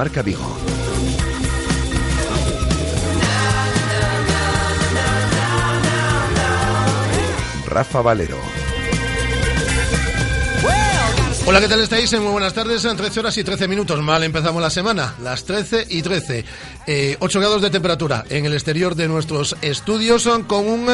Marca Vigo. Rafa Valero. Hola, ¿qué tal estáis? Muy buenas tardes. En 13 horas y 13 minutos. Mal empezamos la semana. Las 13 y 13. Eh, 8 grados de temperatura en el exterior de nuestros estudios con un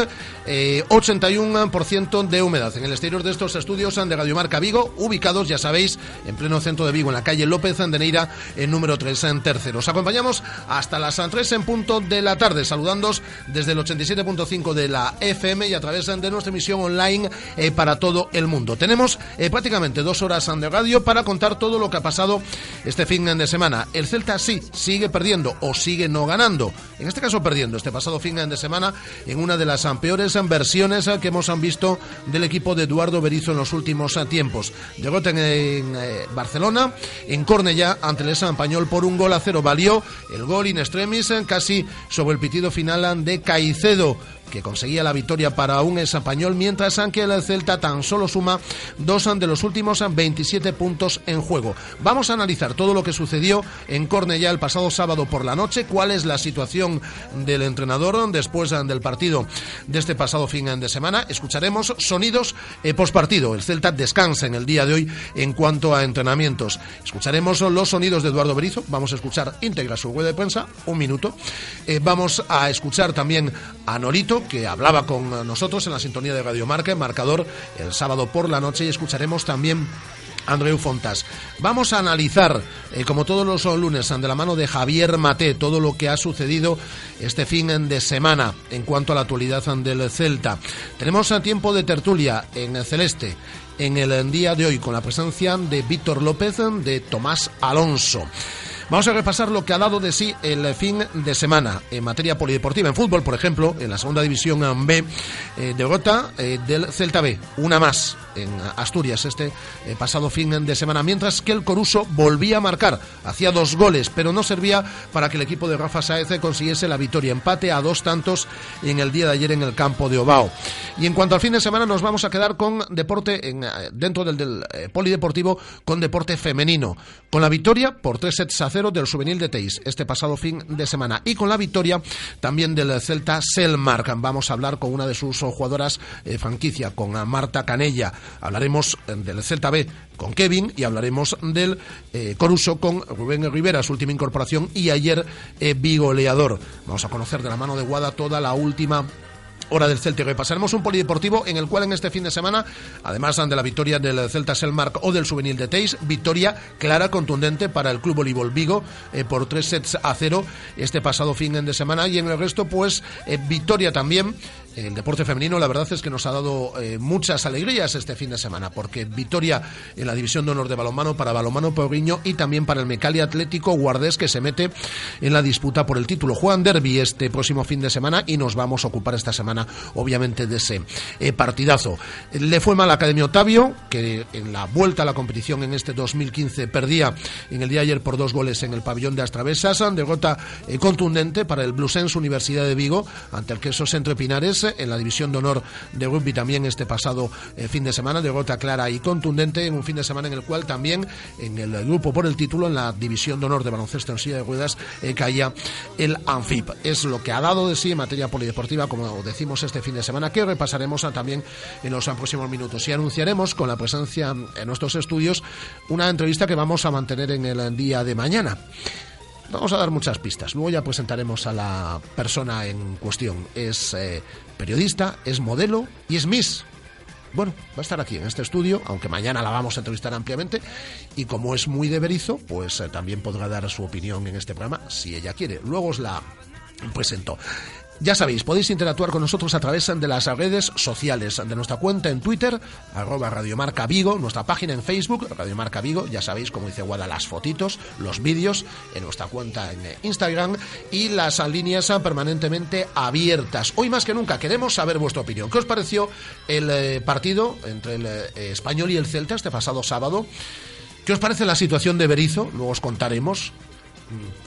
eh, 81% de humedad. En el exterior de estos estudios de Radio Marca Vigo, ubicados, ya sabéis, en pleno centro de Vigo, en la calle López de Neira, en número 3, en tercero. Os acompañamos hasta las 3 en punto de la tarde, saludándos desde el 87.5 de la FM y a través de nuestra emisión online eh, para todo el mundo. Tenemos eh, prácticamente dos horas de Radio para contar todo lo que ha pasado este fin de semana. El Celta sí sigue perdiendo o sigue no ganando. En este caso perdiendo este pasado fin de semana en una de las peores versiones que hemos visto del equipo de Eduardo Berizo en los últimos tiempos. Llegó en, eh, Barcelona, en Cornellá, ante el Español por un gol a cero. Valió el gol in extremis casi sobre el pitido final de Caicedo que conseguía la victoria para un español, mientras que el Celta tan solo suma dos de los últimos 27 puntos en juego. Vamos a analizar todo lo que sucedió en Cornellá el pasado sábado por la noche, cuál es la situación del entrenador después del partido de este pasado fin de semana. Escucharemos sonidos eh, postpartido. El Celta descansa en el día de hoy en cuanto a entrenamientos. Escucharemos los sonidos de Eduardo Berizo. Vamos a escuchar íntegra su web de prensa, un minuto. Eh, vamos a escuchar también a Norito que hablaba con nosotros en la sintonía de Radio Marca, en marcador, el sábado por la noche, y escucharemos también Andreu Fontas. Vamos a analizar, eh, como todos los lunes, de la mano de Javier Mate, todo lo que ha sucedido este fin de semana en cuanto a la actualidad del Celta. Tenemos a tiempo de tertulia en Celeste en el día de hoy con la presencia de Víctor López, de Tomás Alonso. Vamos a repasar lo que ha dado de sí el fin de semana en materia polideportiva. En fútbol, por ejemplo, en la segunda división B, eh, derrota eh, del Celta B, una más en Asturias este eh, pasado fin de semana, mientras que el Coruso volvía a marcar, hacía dos goles, pero no servía para que el equipo de Rafa Saez consiguiese la victoria, empate a dos tantos en el día de ayer en el campo de Obao. Y en cuanto al fin de semana, nos vamos a quedar con deporte en, dentro del, polideportivo, con deporte femenino, con la victoria por tres sets a del juvenil de Teis este pasado fin de semana y con la victoria también del Celta Selmark. Vamos a hablar con una de sus jugadoras eh, franquicia, con Marta Canella. Hablaremos eh, del Celta B con Kevin y hablaremos del eh, Coruso con Rubén Rivera, su última incorporación y ayer bigoleador. Vamos a conocer de la mano de Guada toda la última hora del Celta. Pasaremos un polideportivo en el cual en este fin de semana, además de la victoria del Celta Selmark o del Juvenil de Teis, victoria clara, contundente para el Club Voleibol Vigo eh, por tres sets a cero este pasado fin de semana y en el resto pues eh, victoria también el deporte femenino la verdad es que nos ha dado eh, muchas alegrías este fin de semana, porque victoria en la división de honor de balonmano para balonmano Porriño y también para el Mecali Atlético Guardés que se mete en la disputa por el título. Juan Derby este próximo fin de semana y nos vamos a ocupar esta semana obviamente de ese eh, partidazo. Le fue mal a Academia Otavio, que en la vuelta a la competición en este 2015 perdía en el día de ayer por dos goles en el pabellón de Astravesas, derrota eh, contundente para el Blusens Universidad de Vigo ante el Queso Centro Pinares en la división de honor de rugby también este pasado eh, fin de semana, derrota clara y contundente en un fin de semana en el cual también en el grupo por el título, en la división de honor de baloncesto en silla de ruedas, eh, caía el ANFIP. Es lo que ha dado de sí en materia polideportiva, como decimos este fin de semana, que repasaremos también en los próximos minutos. Y anunciaremos con la presencia en nuestros estudios una entrevista que vamos a mantener en el día de mañana. Vamos a dar muchas pistas. Luego ya presentaremos a la persona en cuestión. Es eh, periodista, es modelo y es Miss. Bueno, va a estar aquí en este estudio, aunque mañana la vamos a entrevistar ampliamente. Y como es muy de Berizo, pues eh, también podrá dar su opinión en este programa si ella quiere. Luego os la presento. Ya sabéis, podéis interactuar con nosotros a través de las redes sociales, de nuestra cuenta en Twitter, arroba Radiomarca Vigo, nuestra página en Facebook, Radiomarca Vigo, ya sabéis, como dice Guada, las fotitos, los vídeos, en nuestra cuenta en Instagram y las líneas permanentemente abiertas. Hoy más que nunca queremos saber vuestra opinión. ¿Qué os pareció el eh, partido entre el eh, español y el Celta este pasado sábado? ¿Qué os parece la situación de Berizo? Luego os contaremos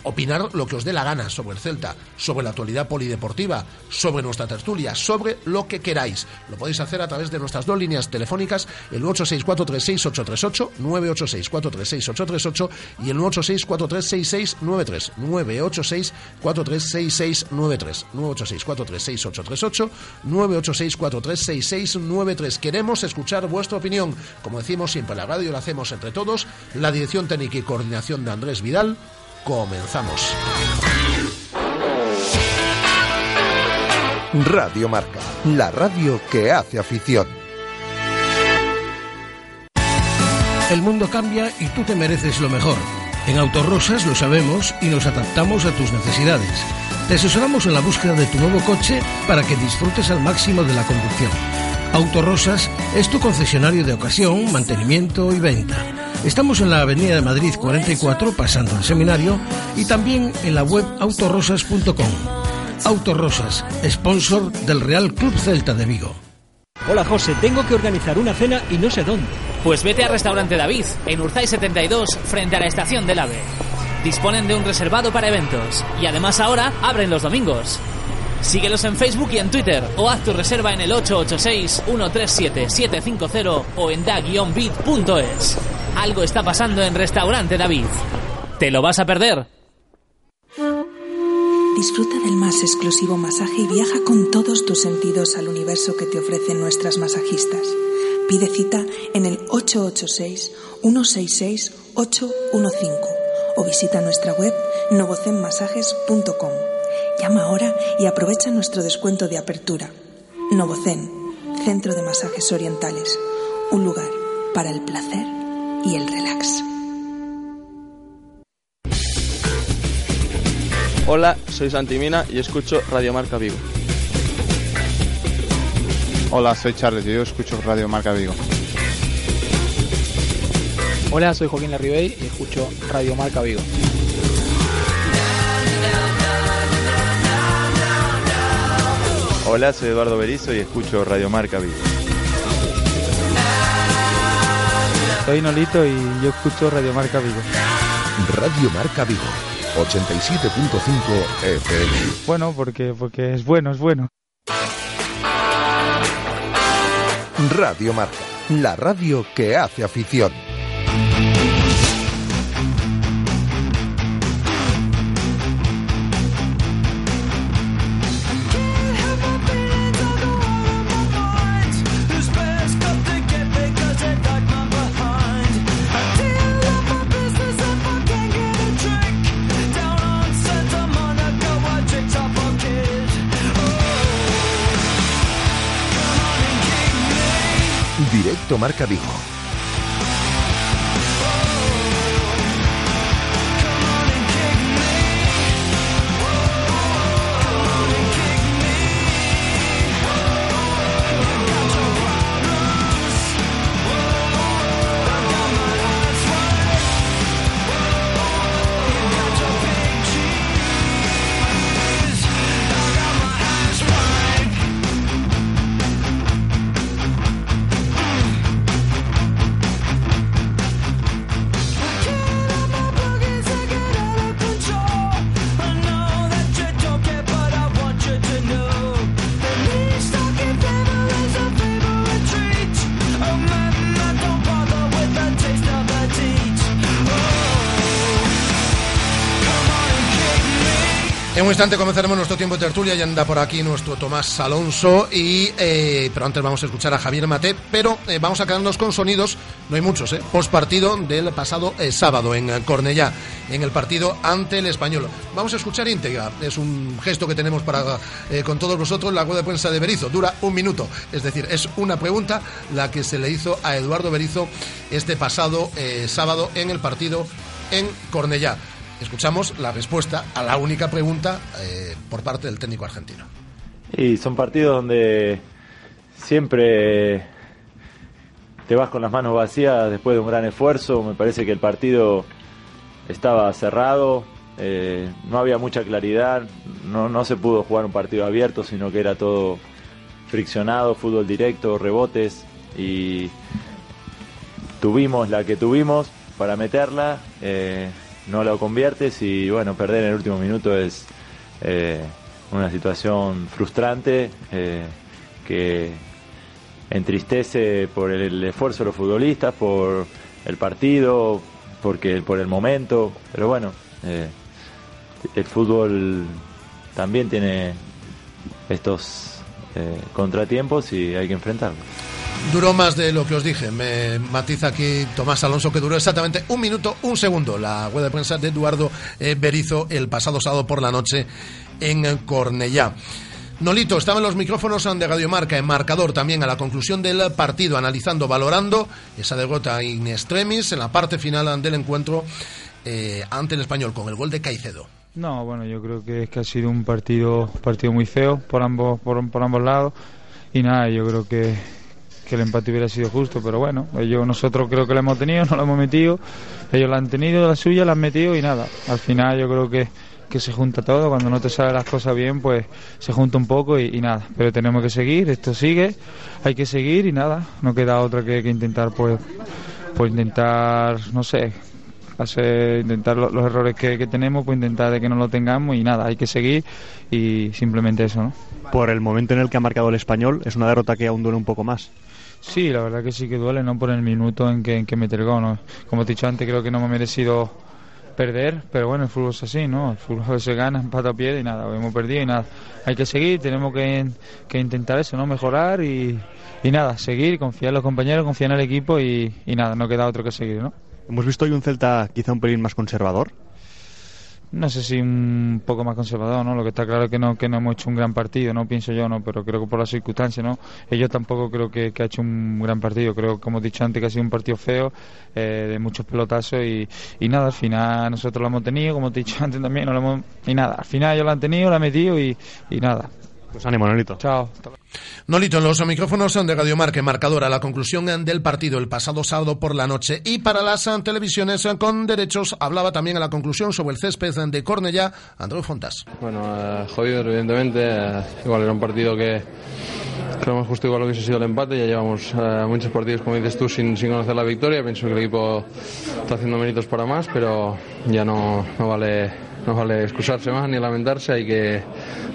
opinar lo que os dé la gana sobre el Celta, sobre la actualidad polideportiva, sobre nuestra tertulia, sobre lo que queráis. Lo podéis hacer a través de nuestras dos líneas telefónicas, el 986-436-838, 986-436-838 y el 986-4366-93, 986-4366-93, 986-436-838, 986-4366-93. Queremos escuchar vuestra opinión. Como decimos siempre, la radio la hacemos entre todos. La dirección técnica y coordinación de Andrés Vidal. Comenzamos. Radio Marca, la radio que hace afición. El mundo cambia y tú te mereces lo mejor. En Autorosas lo sabemos y nos adaptamos a tus necesidades. Te asesoramos en la búsqueda de tu nuevo coche para que disfrutes al máximo de la conducción. Autorosas es tu concesionario de ocasión, mantenimiento y venta. Estamos en la Avenida de Madrid 44, pasando al seminario, y también en la web autorosas.com. Autorosas, sponsor del Real Club Celta de Vigo. Hola José, tengo que organizar una cena y no sé dónde. Pues vete a Restaurante David, en Urzay 72, frente a la estación del AVE. Disponen de un reservado para eventos y además ahora abren los domingos. Síguelos en Facebook y en Twitter o haz tu reserva en el 886-137-750 o en da-bit.es. Algo está pasando en Restaurante David. ¿Te lo vas a perder? Disfruta del más exclusivo masaje y viaja con todos tus sentidos al universo que te ofrecen nuestras masajistas. Pide cita en el 886-166-815 o visita nuestra web novocenmasajes.com. Llama ahora y aprovecha nuestro descuento de apertura. Novocen, Centro de Masajes Orientales, un lugar para el placer y el relax. Hola, soy Santimina y escucho Radio Marca Vigo. Hola, soy Charles y yo escucho Radio Marca Vigo. Hola, soy Joaquín Larribey y escucho Radio Marca Vigo. Hola, soy Eduardo Berizo y escucho Radio Marca Vigo. Soy Nolito y yo escucho Radio Marca Vigo. Radio Marca Vigo, 87.5 FM. Bueno, porque, porque es bueno, es bueno. Radio Marca, la radio que hace afición. Directo Marca Vigo. Instante comenzaremos nuestro tiempo de tertulia y anda por aquí nuestro Tomás Alonso y eh, pero antes vamos a escuchar a Javier Mate, pero eh, vamos a quedarnos con sonidos, no hay muchos, eh, post partido del pasado eh, sábado en Cornellá, en el partido ante el Español. Vamos a escuchar íntegra, es un gesto que tenemos para con todos vosotros la rueda de prensa de Berizo, dura un minuto, es decir, es una pregunta la que se le hizo a Eduardo Berizo este pasado sábado en el partido en Cornellá. Escuchamos la respuesta a la única pregunta eh, por parte del técnico argentino. Y son partidos donde siempre te vas con las manos vacías después de un gran esfuerzo. Me parece que el partido estaba cerrado, eh, no había mucha claridad, no, no se pudo jugar un partido abierto, sino que era todo friccionado, fútbol directo, rebotes y tuvimos la que tuvimos para meterla. eh, no lo conviertes y bueno, perder en el último minuto es eh, una situación frustrante eh, que entristece por el esfuerzo de los futbolistas, por el partido, porque por el momento, pero bueno, eh, el fútbol también tiene estos eh, contratiempos y hay que enfrentarlos. Duró más de lo que os dije. Me matiza aquí Tomás Alonso que duró exactamente un minuto, un segundo. La rueda de prensa de Eduardo eh, Berizo el pasado sábado por la noche en Cornellá. Nolito, estaba en los micrófonos de Radio Marca, en marcador también a la conclusión del partido, analizando, valorando esa derrota in extremis en la parte final del encuentro eh, ante el español con el gol de Caicedo. No, bueno, yo creo que que ha sido un partido, partido muy feo por ambos, por, por ambos lados y nada, yo creo que, que el empate hubiera sido justo, pero bueno, ellos, nosotros creo que lo hemos tenido, no lo hemos metido, ellos lo han tenido, la suya la han metido y nada, al final yo creo que que se junta todo, cuando no te salen las cosas bien, pues se junta un poco y, nada, pero tenemos que seguir, esto sigue, hay que seguir y nada, no queda otra que, intentar, pues, pues intentar, no sé, hacer, intentar los, errores que, tenemos, pues intentar de que no lo tengamos y nada, hay que seguir y simplemente eso, ¿no? Por el momento en el que ha marcado el español, es una derrota que aún duele un poco más. Sí, la verdad que sí que duele, no por el minuto en que, en que me ¿no? Como he dicho antes, creo que no me ha merecido perder, pero bueno, el fútbol es así, ¿no? El fútbol se gana, empata a pie y nada, hemos perdido y nada. Hay que seguir, tenemos que, que intentar eso, ¿no? Mejorar y, y, nada, seguir, confiar en los compañeros, confiar en el equipo y, y nada, no queda otro que seguir, ¿no? Hemos visto hoy un Celta quizá un pelín más conservador no sé si un poco más conservador, ¿no? Lo que está claro es que no, que no hemos hecho un gran partido, no pienso yo, ¿no? Pero creo que por las circunstancias, ¿no? Ellos tampoco creo que, que ha hecho un gran partido, creo, como he dicho antes, que ha sido un partido feo, eh, de muchos pelotazos y, y, nada, al final nosotros lo hemos tenido, como he dicho antes también, no lo hemos, y nada, al final ellos lo han tenido, lo han metido y, y nada. Pues ánimo, Nolito. Chao. Nolito, en los micrófonos de Radio Marca, marcadora la conclusión del partido el pasado sábado por la noche. Y para las televisiones con derechos, hablaba también a la conclusión sobre el césped de Cornellá, Andrés Fontas. Bueno, eh, jodido, evidentemente. Eh, igual era un partido que creemos justo igual lo que hubiese sido el empate. Ya llevamos eh, muchos partidos, como dices tú, sin, sin, conocer la victoria. Pienso que el equipo está haciendo méritos para más, pero ya no, no vale no vale excusarse más ni lamentarse, hay que,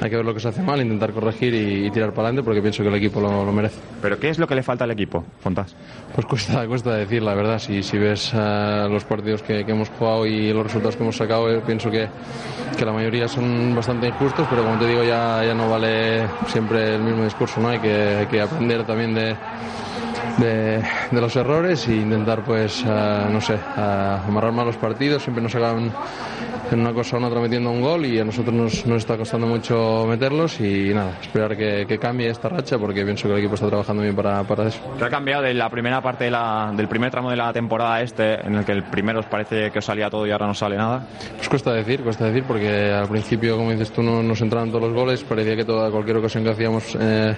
hay que ver lo que se hace mal, intentar corregir y, tirar para adelante porque pienso que el equipo lo, merece. ¿Pero qué es lo que le falta al equipo, Fontas? Pues cuesta, cuesta decir, la verdad, si, si ves uh, los partidos que, hemos jugado y los resultados que hemos sacado, eh, pienso que, que, la mayoría son bastante injustos, pero como te digo, ya, ya no vale siempre el mismo discurso, ¿no? Hay que, hay que aprender también de de, los errores e intentar, pues, uh, no sé, uh, amarrar más los partidos. Siempre nos acaban en una cosa o en otra metiendo un gol y a nosotros nos, nos está costando mucho meterlos y nada, esperar que, que, cambie esta racha porque pienso que el equipo está trabajando bien para, para eso. ¿Qué ha cambiado de la primera parte de la, del primer tramo de la temporada este, en el que el primero os parece que os salía todo y ahora no sale nada? Pues cuesta decir, cuesta decir porque al principio, como dices tú, no nos entraban todos los goles, parecía que toda cualquier ocasión que hacíamos eh,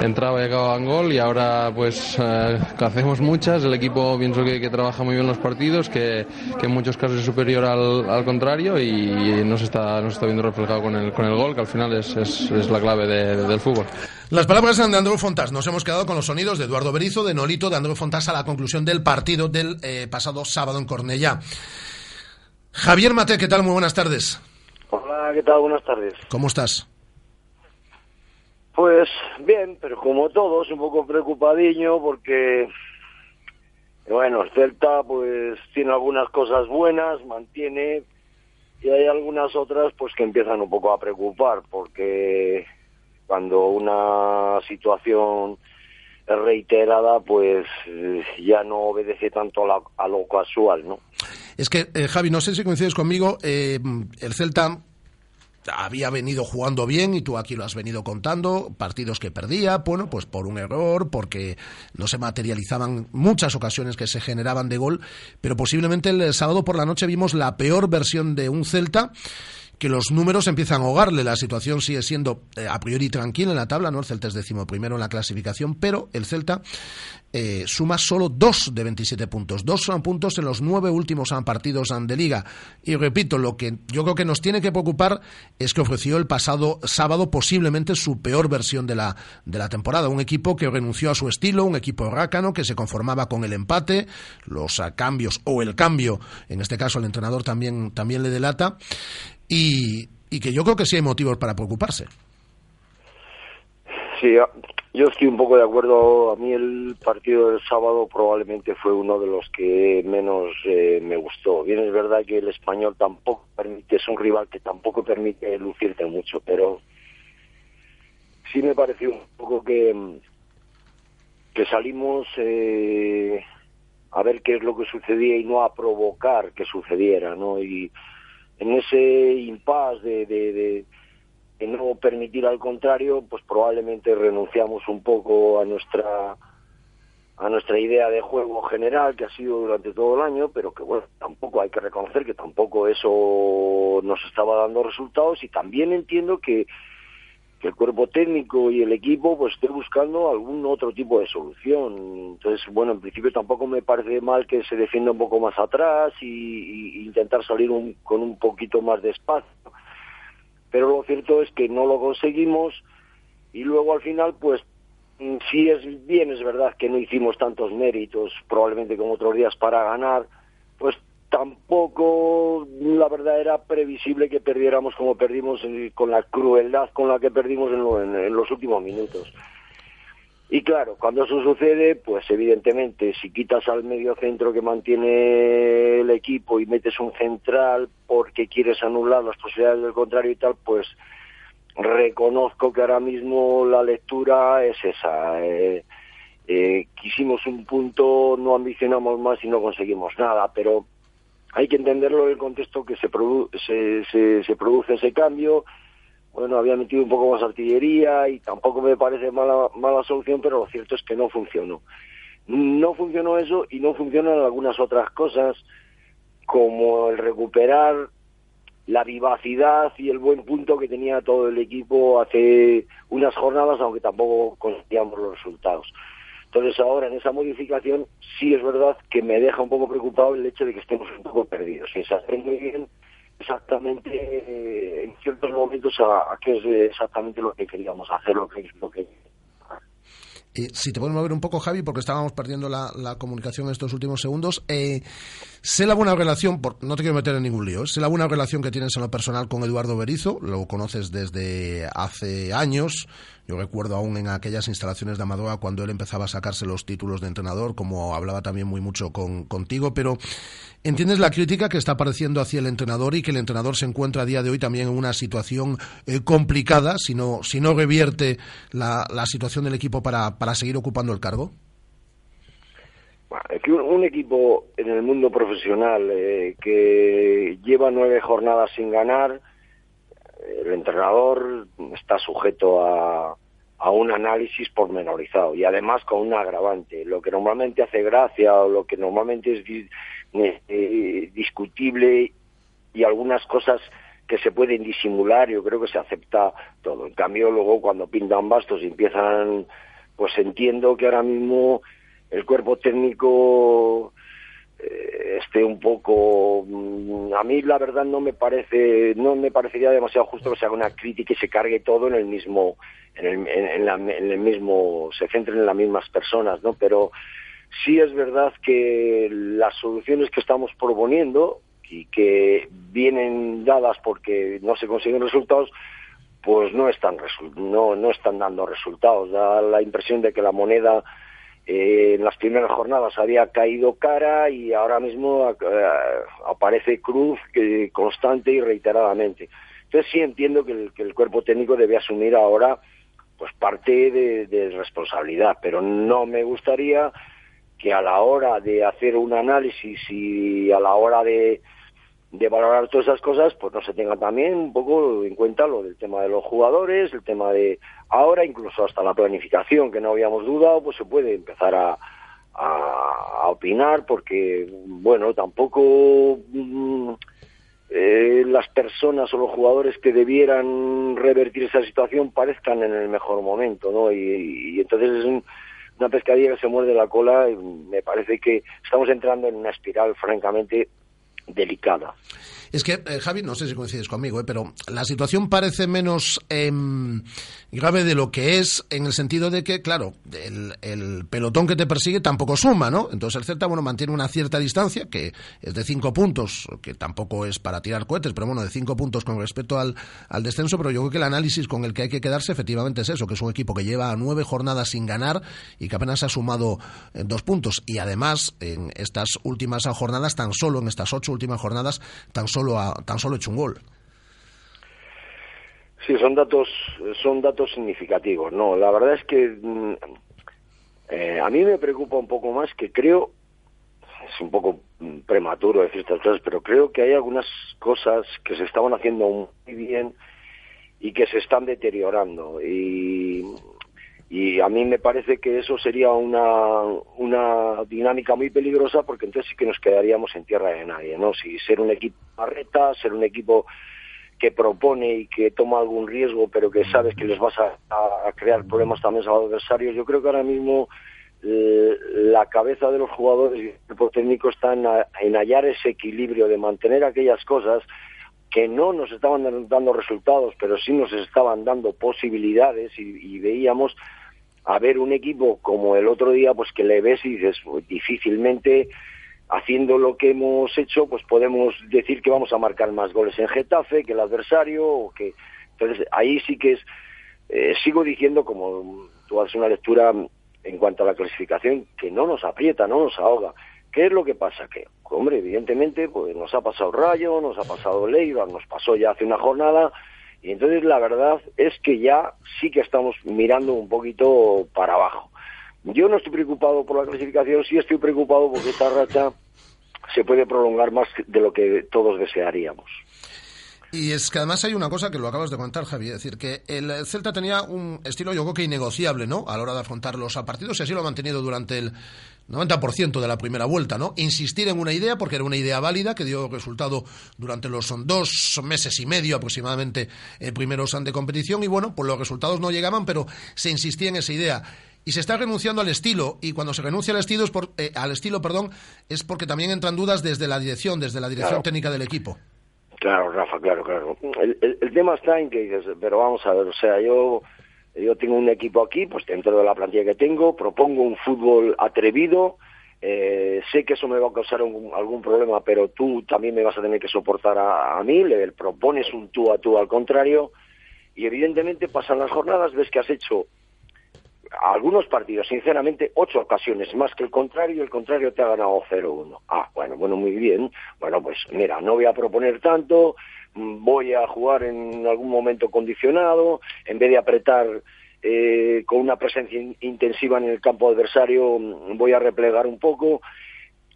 entraba y acababa en gol y ahora pues eh, hacemos muchas, el equipo pienso que, que, trabaja muy bien los partidos, que, que en muchos casos es superior al, al contrario y no se está, no se está viendo reflejado con el, con el gol, que al final es, es, es la clave de, del fútbol. Las palabras de Andreu Fontas. Nos hemos quedado con los sonidos de Eduardo Berizo, de Nolito, de Andreu Fontas a la conclusión del partido del eh, pasado sábado en Cornellá. Javier Mate, ¿qué tal? Muy buenas tardes. Hola, ¿qué tal? Buenas tardes. ¿Cómo estás? Pues bien, pero como todos, un poco preocupadiño porque bueno, el Celta pues tiene algunas cosas buenas, mantiene, y hay algunas otras pues que empiezan un poco a preocupar porque cuando una situación es reiterada pues ya no obedece tanto a, lo casual no es que eh, Javi no sé si coincides conmigo eh, el Celta había venido jugando bien y tú aquí lo has venido contando, partidos que perdía, bueno, pues por un error, porque no se materializaban muchas ocasiones que se generaban de gol, pero posiblemente el sábado por la noche vimos la peor versión de un Celta que los números empiezan a ahogarle. La situación sigue siendo eh, a priori tranquila en la tabla, ¿no? El Celta es décimo primero en la clasificación, pero el Celta eh, suma solo dos de 27 puntos. Dos son puntos en los nueve últimos partidos de liga. Y repito, lo que yo creo que nos tiene que preocupar es que ofreció el pasado sábado posiblemente su peor versión de la, de la temporada. Un equipo que renunció a su estilo, un equipo rácano que se conformaba con el empate, los cambios o el cambio, en este caso el entrenador también, también le delata y, que yo creo que sí hay motivos para preocuparse. Sí, yo estoy un poco de acuerdo. A mí el partido del sábado probablemente fue uno de los que menos eh, me gustó. Bien, es verdad que el español tampoco permite, es un rival que tampoco permite lucirte mucho, pero sí me pareció un poco que, que salimos eh, a ver qué es lo que sucedía y no a provocar que sucediera, ¿no? Y en ese impasse de, de, no permitir al contrario, pues probablemente renunciamos un poco a nuestra a nuestra idea de juego general que ha sido durante todo el año, pero que bueno, tampoco hay que reconocer que tampoco eso nos estaba dando resultados y también entiendo que que el cuerpo técnico y el equipo pues esté buscando algún otro tipo de solución. Entonces, bueno, en principio tampoco me parece mal que se defienda un poco más atrás y, intentar salir con un poquito más de espacio. Pero lo cierto es que no lo conseguimos y luego al final pues sí es bien, es verdad que no hicimos tantos méritos probablemente como otros días para ganar, pues tampoco la verdad era previsible que perdiéramos como perdimos con la crueldad con la que perdimos en, los últimos minutos. Y claro, cuando eso sucede, pues evidentemente si quitas al medio centro que mantiene el equipo y metes un central porque quieres anular las posibilidades del contrario y tal, pues reconozco que ahora mismo la lectura es esa. Eh, eh, quisimos un punto, no ambicionamos más y no conseguimos nada, pero hay que entenderlo en el contexto que se, se, se, produce ese cambio. Bueno, había metido un poco más artillería y tampoco me parece mala, mala solución, pero lo cierto es que no funcionó. No funcionó eso y no funcionan algunas otras cosas, como el recuperar la vivacidad y el buen punto que tenía todo el equipo hace unas jornadas, aunque tampoco conseguíamos los resultados. Entonces ahora en esa modificación sí es verdad que me deja un poco preocupado el hecho de que estemos un poco perdidos. Se hace muy bien exactamente eh, en ciertos momentos a, qué es exactamente lo que queríamos hacer, lo que, lo que eh, si te puedes mover un poco, Javi, porque estábamos perdiendo la, comunicación en estos últimos segundos. Eh, sé la buena relación, no te quiero meter en ningún lío, sé la buena relación que tienes en lo personal con Eduardo Berizo, lo conoces desde hace años, yo recuerdo aún en aquellas instalaciones de Amadora cuando él empezaba a sacarse los títulos de entrenador, como hablaba también muy mucho con, contigo, pero ¿entiendes la crítica que está apareciendo hacia el entrenador y que el entrenador se encuentra a día de hoy también en una situación eh, complicada si no, si no revierte la, la situación del equipo para, para seguir ocupando el cargo? Es que un, equipo en el mundo profesional eh, que lleva nueve jornadas sin ganar, el entrenador está sujeto a, a un análisis pormenorizado y además con un agravante. Lo que normalmente hace gracia o lo que normalmente es eh, discutible y algunas cosas que se pueden disimular, yo creo que se acepta todo. En cambio, luego cuando pintan bastos y empiezan, pues entiendo que ahora mismo el cuerpo técnico eh, esté un poco mm, a mí la verdad no me parece no me parecería demasiado justo que se haga una crítica y se cargue todo en el mismo en el, en, el mismo se centren en las mismas personas no pero sí es verdad que las soluciones que estamos proponiendo y que vienen dadas porque no se consiguen resultados pues no están no no están dando resultados. Da la impresión de que la moneda eh, en las primeras jornadas había caído cara y ahora mismo eh, aparece cruz que, constante y reiteradamente. Entonces sí entiendo que el, cuerpo técnico debe asumir ahora pues parte de, responsabilidad, pero no me gustaría que a la hora de hacer un análisis y a la hora de, de valorar todas esas cosas, pues no se tenga también un poco en cuenta lo del tema de los jugadores, el tema de ahora, incluso hasta la planificación, que no habíamos dudado, pues se puede empezar a, a, opinar, porque, bueno, tampoco mm, eh, las personas o los jugadores que debieran revertir esa situación parezcan en el mejor momento, ¿no? Y, y entonces es un, una pescadilla que se muerde la cola y me parece que estamos entrando en una espiral francamente delicada. Es que, eh, Javi, no sé si coincides conmigo, eh, pero la situación parece menos em, grave de lo que es en el sentido de que, claro, el, pelotón que te persigue tampoco suma, ¿no? Entonces el Celta, bueno, mantiene una cierta distancia, que es de cinco puntos, que tampoco es para tirar cohetes, pero bueno, de cinco puntos con respecto al, al descenso, pero yo creo que el análisis con el que hay que quedarse efectivamente es eso, que es un equipo que lleva nueve jornadas sin ganar y que apenas ha sumado eh, dos puntos. Y además, en estas últimas jornadas, tan solo, en estas ocho últimas jornadas, tan solo tan solo hecho un gol. Sí, son datos, son datos significativos. No, la verdad es que mm, eh, a mí me preocupa un poco más que creo, es un poco prematuro decir estas cosas, pero creo que hay algunas cosas que se estaban haciendo muy bien y que se están deteriorando. Y y a mí me parece que eso sería una, una dinámica muy peligrosa porque entonces sí que nos quedaríamos en tierra de nadie, ¿no? Si ser un equipo marreta, ser un equipo que propone y que toma algún riesgo, pero que sabes que les vas a, crear problemas también a los adversarios, yo creo que ahora mismo eh, la cabeza de los jugadores y el equipo técnico está en, en hallar ese equilibrio de mantener aquellas cosas que no nos estaban dando resultados, pero sí nos estaban dando posibilidades y veíamos a ver un equipo como el otro día, pues que le ves y dices, difícilmente haciendo lo que hemos hecho, pues podemos decir que vamos a marcar más goles en Getafe que el adversario, o que entonces ahí sí que es, eh, sigo diciendo como tú haces una lectura en cuanto a la clasificación, que no nos aprieta, no nos ahoga. ¿Qué es lo que pasa? Que, hombre, evidentemente, pues nos ha pasado Rayo, nos ha pasado Leiva, nos pasó ya hace una jornada, y entonces la verdad es que ya sí que estamos mirando un poquito para abajo. Yo no estoy preocupado por la clasificación, sí estoy preocupado porque esta racha se puede prolongar más de lo que todos desearíamos. Y es que además hay una cosa que lo acabas de contar, Javi, es decir, que el Celta tenía un estilo, yo creo que innegociable, ¿no? A la hora de afrontar los partidos y así lo ha mantenido durante el 90% de la primera vuelta, ¿no? Insistir en una idea, porque era una idea válida, que dio resultado durante los dos meses y medio aproximadamente eh, primeros de competición, y bueno, pues los resultados no llegaban, pero se insistía en esa idea. Y se está renunciando al estilo, y cuando se renuncia al estilo, es por, eh, al estilo perdón, es porque también entran dudas desde la dirección, desde la dirección técnica del equipo. Claro, Rafa, claro, claro. El, el, tema está en que pero vamos a ver, o sea, yo yo tengo un equipo aquí, pues dentro de la plantilla que tengo, propongo un fútbol atrevido, eh, sé que eso me va a causar algún problema, pero tú también me vas a tener que soportar a, mí, le propones un tú a tú al contrario, y evidentemente pasan las jornadas, ves que has hecho algunos partidos, sinceramente, ocho ocasiones más que el contrario, el contrario te ha ganado 0-1. Ah, bueno, bueno, muy bien. Bueno, pues mira, no voy a proponer tanto, voy a jugar en algún momento condicionado, en vez de apretar eh, con una presencia intensiva en el campo adversario, voy a replegar un poco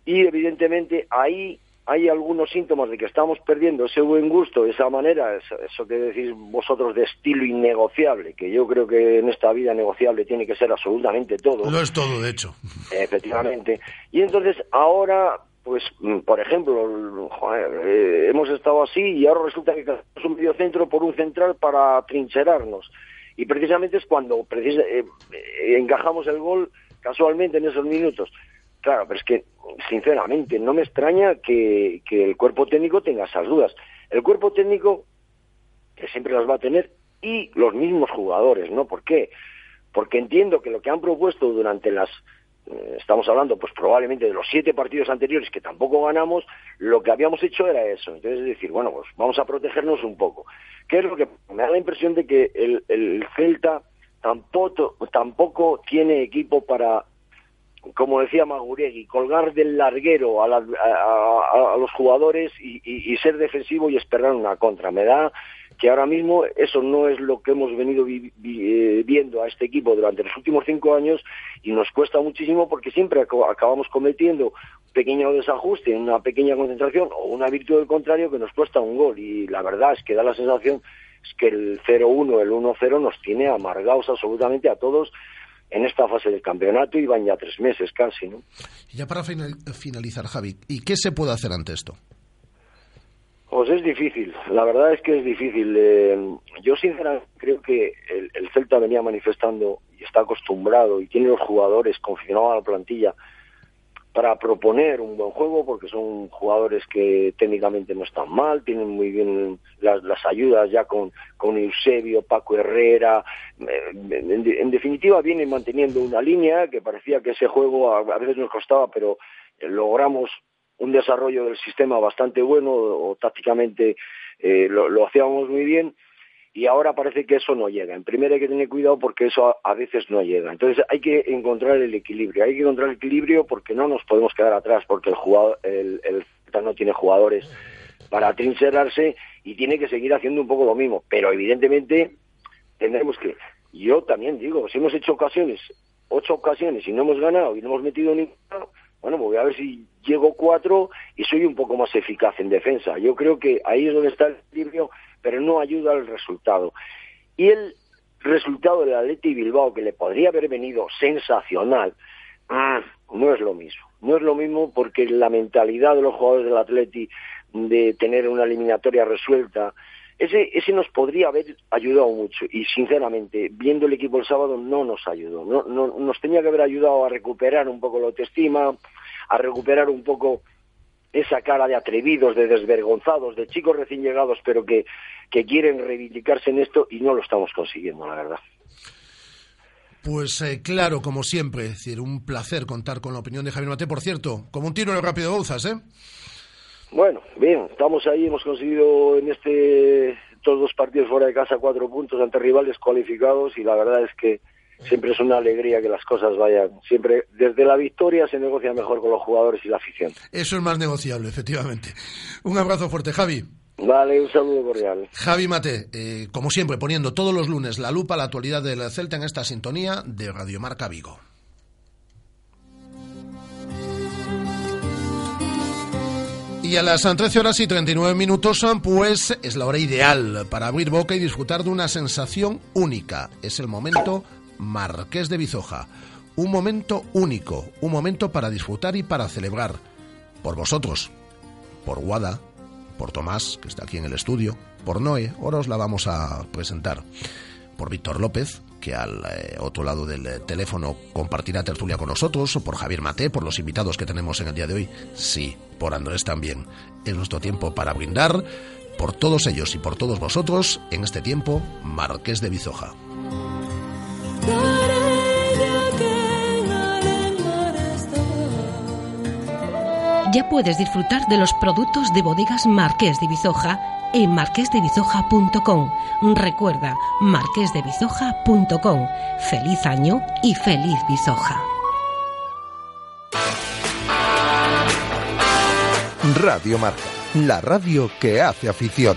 y evidentemente ahí hay algunos síntomas de que estamos perdiendo ese buen gusto, esa manera, eso, que decís vosotros de estilo innegociable, que yo creo que en esta vida negociable tiene que ser absolutamente todo. No es todo, de hecho. Efectivamente. Y entonces ahora pues, mm, por ejemplo, eh, hemos estado así y ahora resulta que es un medio centro por un central para trincherarnos. Y precisamente es cuando eh, eh, encajamos el gol casualmente en esos minutos. Claro, pero es que, sinceramente, no me extraña que, el cuerpo técnico tenga esas dudas. El cuerpo técnico, que siempre las va a tener, y los mismos jugadores, ¿no? ¿Por qué? Porque entiendo que lo que han propuesto durante las eh, estamos hablando pues probablemente de los siete partidos anteriores que tampoco ganamos, lo que habíamos hecho era eso. Entonces es decir, bueno, pues vamos a protegernos un poco. ¿Qué es lo que me da la impresión de que el, el Celta tampoco, tampoco tiene equipo para, como decía Maguregui, colgar del larguero a, a, los jugadores y, ser defensivo y esperar una contra. Me da que ahora mismo eso no es lo que hemos venido eh, viendo a este equipo durante los últimos cinco años y nos cuesta muchísimo porque siempre acabamos cometiendo un pequeño desajuste, una pequeña concentración o una virtud del contrario que nos cuesta un gol y la verdad es que da la sensación es que el 0-1, el 1-0 nos tiene amargados absolutamente a todos en esta fase del campeonato y van ya tres meses casi, ¿no? Y ya para finalizar, Javi, ¿y qué se puede hacer ante esto? Pues es difícil, la verdad es que es difícil. Eh, yo sinceramente creo que el, el, Celta venía manifestando y está acostumbrado y tiene los jugadores confirmados a la plantilla para proponer un buen juego porque son jugadores que técnicamente no están mal, tienen muy bien las, las ayudas ya con, con Eusebio, Paco Herrera, eh, en, definitiva vienen manteniendo una línea que parecía que ese juego a, veces nos costaba, pero logramos un desarrollo del sistema bastante bueno o tácticamente eh, lo, hacíamos muy bien y ahora parece que eso no llega. En primer hay que tener cuidado porque eso a, veces no llega. Entonces hay que encontrar el equilibrio. Hay que encontrar el equilibrio porque no nos podemos quedar atrás porque el jugador el, el no tiene jugadores para trincerarse y tiene que seguir haciendo un poco lo mismo. Pero evidentemente tendremos que. Yo también digo, si hemos hecho ocasiones, ocho ocasiones y no hemos ganado y no hemos metido ninguna, bueno, pues voy a ver si llego cuatro y soy un poco más eficaz en defensa. Yo creo que ahí es donde está el equilibrio, pero no ayuda al resultado. Y el resultado del Atleti Bilbao, que le podría haber venido sensacional, no es lo mismo. No es lo mismo porque la mentalidad de los jugadores del Atleti de tener una eliminatoria resuelta, ese, ese nos podría haber ayudado mucho y sinceramente viendo el equipo el sábado no nos ayudó no, no nos tenía que haber ayudado a recuperar un poco la autoestima a recuperar un poco esa cara de atrevidos, de desvergonzados, de chicos recién llegados, pero que, que quieren reivindicarse en esto y no lo estamos consiguiendo, la verdad. Pues eh, claro, como siempre, es decir, un placer contar con la opinión de Javier Mate. Por cierto, como un tiro en el rápido Bouzas, ¿eh? Bueno, bien, estamos ahí, hemos conseguido en este todos los partidos fuera de casa cuatro puntos ante rivales cualificados y la verdad es que siempre es una alegría que las cosas vayan. Siempre desde la victoria se negocia mejor con los jugadores y la afición. Eso es más negociable, efectivamente. Un abrazo fuerte, Javi. Vale, un saludo cordial. Javi Mate, eh, como siempre, poniendo todos los lunes la lupa a la actualidad del Celta en esta sintonía de Radiomarca Vigo. Y a las 13 horas y 39 minutos, pues es la hora ideal para abrir boca y disfrutar de una sensación única. Es el momento Marqués de Bizoja. Un momento único, un momento para disfrutar y para celebrar. Por vosotros, por Guada, por Tomás, que está aquí en el estudio, por Noé, ahora os la vamos a presentar, por Víctor López, que al eh, otro lado del eh, teléfono compartirá tertulia con nosotros, o por Javier Mate, por los invitados que tenemos en el día de hoy, sí, por Andrés también. Es nuestro tiempo para brindar por todos ellos y por todos vosotros en este tiempo Marqués de Bizoja. Ya puedes disfrutar de los productos de bodegas Marqués de Bizoja en marquesdebizoja.com. Recuerda, marquesdebizoja.com. Feliz año y feliz Bizoja. Radio Marca, la radio que hace afición.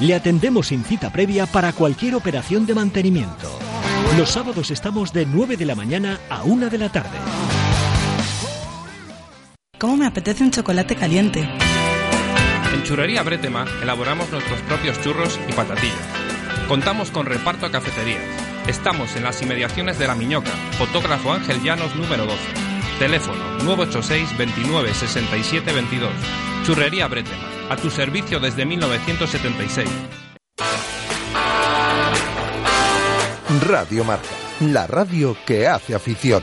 Le atendemos sin cita previa para cualquier operación de mantenimiento. Los sábados estamos de 9 de la mañana a 1 de la tarde. ¿Cómo me apetece un chocolate caliente? En Churrería Bretema elaboramos nuestros propios churros y patatillas. Contamos con reparto a cafeterías. Estamos en las inmediaciones de La Miñoca, fotógrafo Ángel Llanos número 12. Teléfono 986 29 67 22. Churrería Bretema a tu servicio desde 1976. Radio Marca, la radio que hace afición.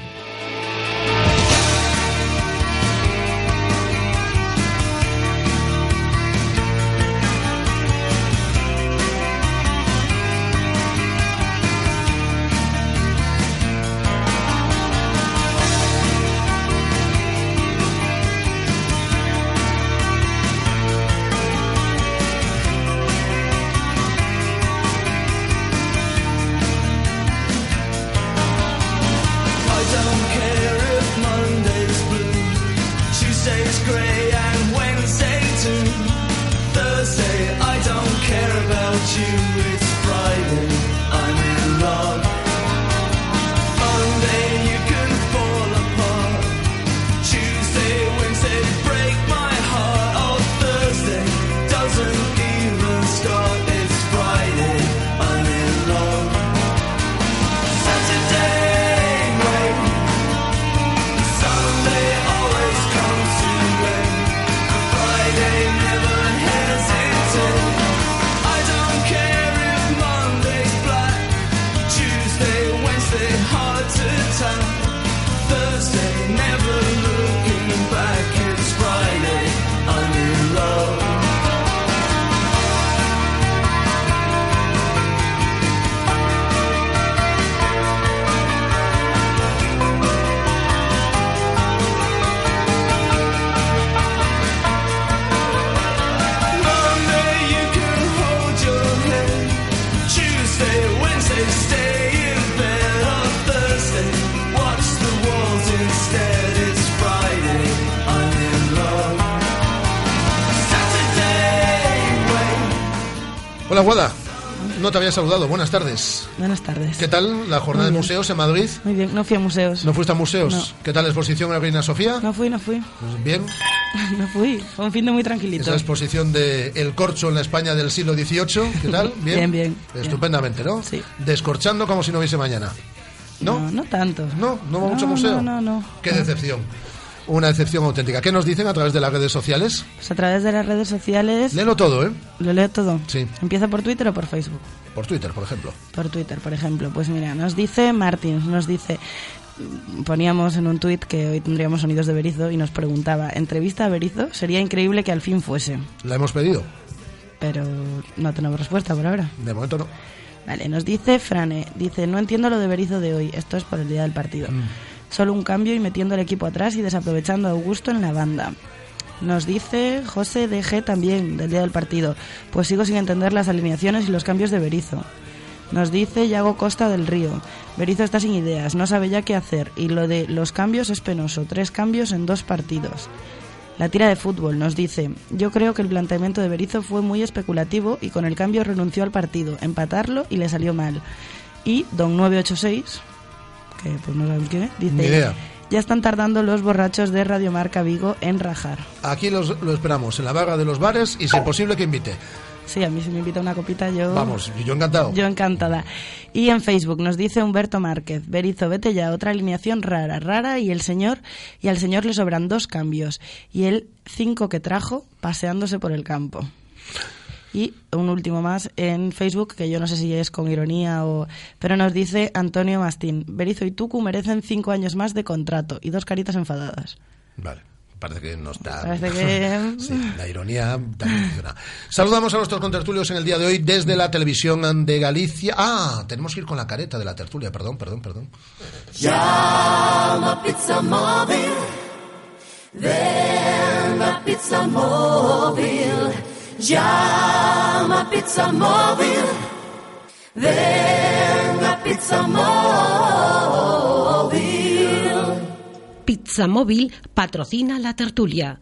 Saludado. Buenas tardes. Buenas tardes. ¿Qué tal la jornada de bien. museos en Madrid? Muy bien, no fui a museos. ¿No fuiste a museos? No. ¿Qué tal la exposición en la Reina Sofía? No fui, no fui. Pues bien, No fui. Fue un fin de muy tranquilito. esa exposición de El Corcho en la España del siglo XVIII. ¿Qué tal? Bien, bien, Estupendamente, ¿no? Sí. Descorchando como si no hubiese mañana. ¿No? No, no tanto. No, no va mucho No, museo. No, no, no. Qué decepción. Una decepción auténtica. ¿Qué nos dicen a través de las redes sociales? Pues a través de las redes sociales. Léelo todo, ¿eh? Lo leo todo. Sí. ¿Empieza por Twitter o por Facebook? Por Twitter, por ejemplo. Por Twitter, por ejemplo. Pues mira, nos dice Martins, nos dice. Poníamos en un tuit que hoy tendríamos sonidos de Berizo y nos preguntaba: ¿entrevista a Berizo? Sería increíble que al fin fuese. La hemos pedido. Pero no tenemos respuesta por ahora. De momento no. Vale, nos dice Frane, dice, no entiendo lo de Berizo de hoy, esto es por el día del partido. Mm. Solo un cambio y metiendo el equipo atrás y desaprovechando a Augusto en la banda. Nos dice José DG también, del día del partido, pues sigo sin entender las alineaciones y los cambios de Berizo. Nos dice Yago Costa del Río, Berizo está sin ideas, no sabe ya qué hacer y lo de los cambios es penoso, tres cambios en dos partidos. La tira de fútbol nos dice, yo creo que el planteamiento de Berizzo fue muy especulativo y con el cambio renunció al partido, empatarlo y le salió mal. Y Don 986, que pues no sabemos quién es, dice, Ni idea. ya están tardando los borrachos de Radiomarca Vigo en rajar. Aquí los- lo esperamos, en la barra de los bares y si es posible que invite. Sí, a mí si me invita una copita yo... Vamos, yo encantado. Yo encantada. Y en Facebook nos dice Humberto Márquez, Berizo, vete ya, otra alineación rara, rara, y el señor, y al señor le sobran dos cambios, y él cinco que trajo paseándose por el campo. Y un último más en Facebook, que yo no sé si es con ironía o... Pero nos dice Antonio Mastín, Berizo y Tucu merecen cinco años más de contrato y dos caritas enfadadas. Vale. Parece que no está. Parece que- sí, la ironía también funciona. Saludamos a nuestros contertulios en el día de hoy desde la televisión de Galicia. Ah, tenemos que ir con la careta de la tertulia, perdón, perdón, perdón. Llama Pizza Móvil. Ven a Pizza Móvil. Llama Pizza Móvil. Ven a Pizza Móvil. Pizza Móvil patrocina la tertulia.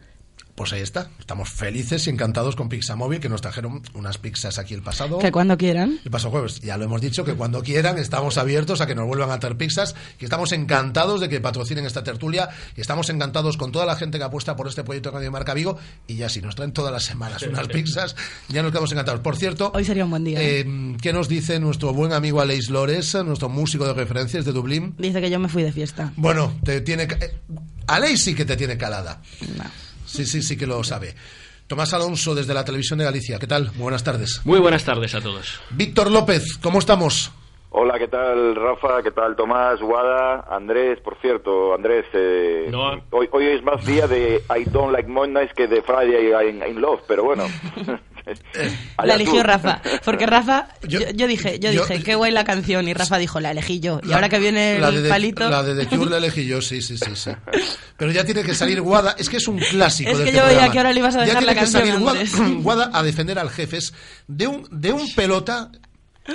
Pues ahí está. Estamos felices y encantados con Pizza Móvil, que nos trajeron unas pizzas aquí el pasado. Que cuando quieran. El pasado jueves, ya lo hemos dicho, que cuando quieran estamos abiertos a que nos vuelvan a traer pizzas, que estamos encantados de que patrocinen esta tertulia, y estamos encantados con toda la gente que apuesta por este proyecto de Radio Marca Vigo, y ya si nos traen todas las semanas unas pizzas, ya nos quedamos encantados. Por cierto, Hoy sería un buen día. ¿eh? eh, ¿qué nos dice nuestro buen amigo Aleix Lores, nuestro músico de referencias de Dublín? Dice que yo me fui de fiesta. Bueno, te tiene... eh, Aleix sí que te tiene calada. Sí, sí, sí que lo sabe. Tomás Alonso desde la televisión de Galicia, ¿qué tal? Muy buenas tardes. Muy buenas tardes a todos. Víctor López, ¿cómo estamos? Hola, ¿qué tal Rafa? ¿Qué tal Tomás, Guada, Andrés? Por cierto, Andrés, eh, No. hoy, hoy es más día de I don't like Mondays que de Friday in, in Love, pero bueno. La eligió. Rafa, porque Rafa, yo, Yo- dije, yo, yo- dije, qué guay la canción, y Rafa dijo, la elegí yo. Y La- ahora que viene la el de, palito... La de The Cure la elegí yo, sí, sí, sí, sí. Pero ya tiene que salir Guada, es que es un clásico Es de que yo veía que ahora le ibas a Ya dejar tiene la que salir Guada, a defender al jefes de un, de un pelota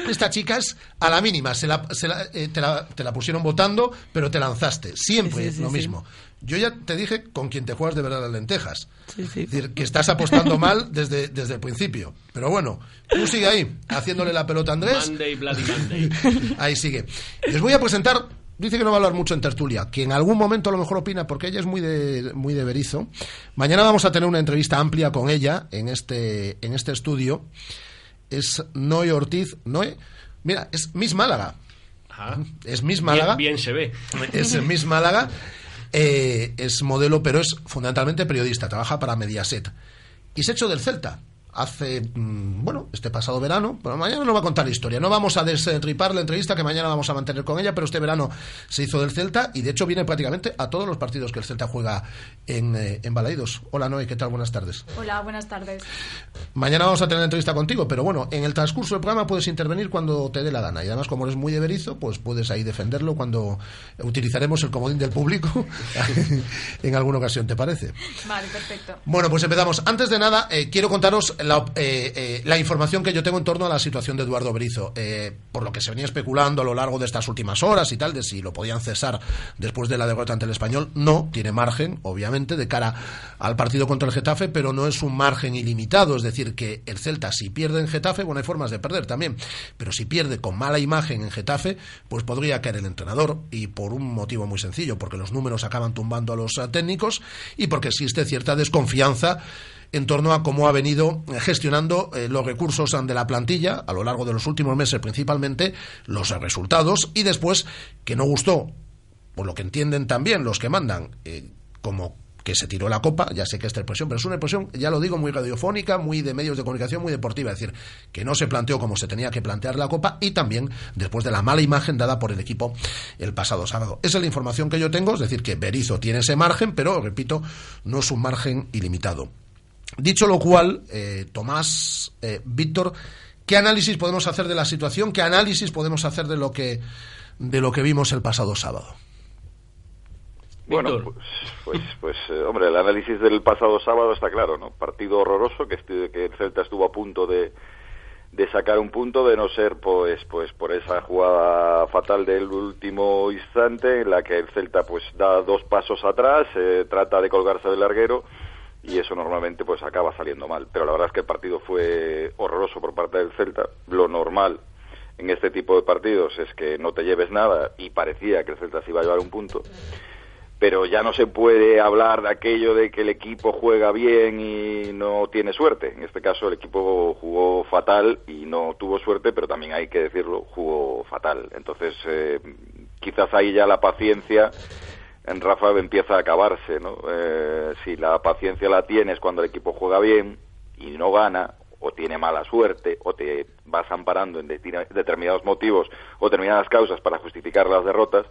Esta chica es a la mínima, se la- se la- eh, te, la, te la pusieron votando, pero te lanzaste. Siempre Sí, sí, sí, lo sí. mismo. Yo ya te dije con quien te juegas de verdad las lentejas. Sí, sí. Es decir, que estás apostando mal desde, desde el principio. Pero bueno, tú sigue ahí, haciéndole la pelota a Andrés. Monday, Bloody Monday. Ahí sigue. Les voy a presentar. Dice que no va a hablar mucho en tertulia, que en algún momento a lo mejor opina, porque ella es muy de, muy de Berizo. Mañana vamos a tener una entrevista amplia con ella en este, en este estudio. Es Noé Ortiz. Noé, mira, es Miss Málaga. Ajá. Es Miss Málaga. Bien, bien se ve. Es Miss Málaga. Eh, es modelo, pero es fundamentalmente periodista. Trabaja para Mediaset. Y se hecho del Celta. Hace, mm, bueno, este pasado verano, pero mañana nos va a contar la historia. No vamos a destripar la entrevista que mañana vamos a mantener con ella, pero este verano se hizo del Celta y de hecho viene prácticamente a todos los partidos que el Celta juega en, eh, en Balaidos. Hola Noé, ¿qué tal? Buenas tardes. Hola, buenas tardes. Mañana vamos a tener entrevista contigo, pero bueno, en el transcurso del programa puedes intervenir cuando te dé la gana. Y además, como eres muy de Berizo, pues puedes ahí defenderlo cuando utilizaremos el comodín del público en alguna ocasión, ¿te parece? Vale, perfecto. Bueno, pues empezamos. Antes de nada, eh, quiero contaros eh, eh, la información que yo tengo en torno a la situación de Eduardo Berizo. Eh, por lo que se venía especulando a lo largo de estas últimas horas y tal, de si lo podían cesar después de la derrota ante el español. No, tiene margen, obviamente, de cara al partido contra el Getafe, pero no es un margen ilimitado. Es decir, que el Celta, si pierde en Getafe, bueno, hay formas de perder también. Pero si pierde con mala imagen en Getafe, pues podría caer el entrenador. Y por un motivo muy sencillo, porque los números acaban tumbando a los técnicos y porque existe cierta desconfianza en torno a cómo ha venido gestionando eh, los recursos de la plantilla a lo largo de los últimos meses, principalmente los resultados, y después que no gustó, por lo que entienden también los que mandan, eh, como que se tiró la copa, ya sé que esta expresión, pero es una expresión, ya lo digo, muy radiofónica, muy de medios de comunicación, muy deportiva, es decir, que no se planteó como se tenía que plantear la copa y también después de la mala imagen dada por el equipo el pasado sábado. Esa es la información que yo tengo, es decir, que Berizzo tiene ese margen, pero, repito, no es un margen ilimitado. Dicho lo cual, eh, Tomás, eh, Víctor, ¿qué análisis podemos hacer de la situación? ¿Qué análisis podemos hacer de lo que, de lo que vimos el pasado sábado? Bueno, pues, pues, pues eh, hombre, el análisis del pasado sábado está claro, ¿no? Partido horroroso, que, estu- que el Celta estuvo a punto de, de sacar un punto, de no ser, pues, pues por esa jugada fatal del último instante, en la que el Celta, pues, da dos pasos atrás, eh, trata de colgarse del larguero, y eso normalmente, pues, acaba saliendo mal. Pero la verdad es que el partido fue horroroso por parte del Celta. Lo normal en este tipo de partidos es que no te lleves nada, y parecía que el Celta se iba a llevar un punto pero ya no se puede hablar de aquello de que el equipo juega bien y no tiene suerte. En este caso el equipo jugó fatal y no tuvo suerte, pero también hay que decirlo, jugó fatal. Entonces eh, quizás ahí ya la paciencia en Rafa empieza a acabarse, ¿no? Eh, si la paciencia la tienes cuando el equipo juega bien y no gana, o tiene mala suerte, o te vas amparando en de- determinados motivos o determinadas causas para justificar las derrotas,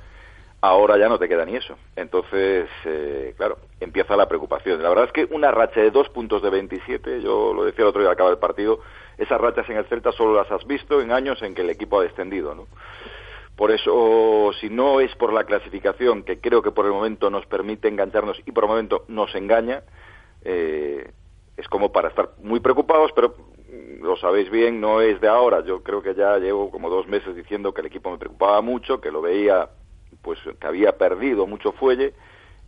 ahora ya no te queda ni eso. Entonces, eh, claro, empieza la preocupación. La verdad es que una racha de dos puntos de 27, yo lo decía el otro día al acabar el partido, esas rachas en el Celta solo las has visto en años en que el equipo ha descendido, ¿no? Por eso, si no es por la clasificación, que creo que por el momento nos permite engancharnos y por el momento nos engaña, eh, es como para estar muy preocupados, pero lo sabéis bien, no es de ahora. Yo creo que ya llevo como dos meses diciendo que el equipo me preocupaba mucho, que lo veía, pues que había perdido mucho fuelle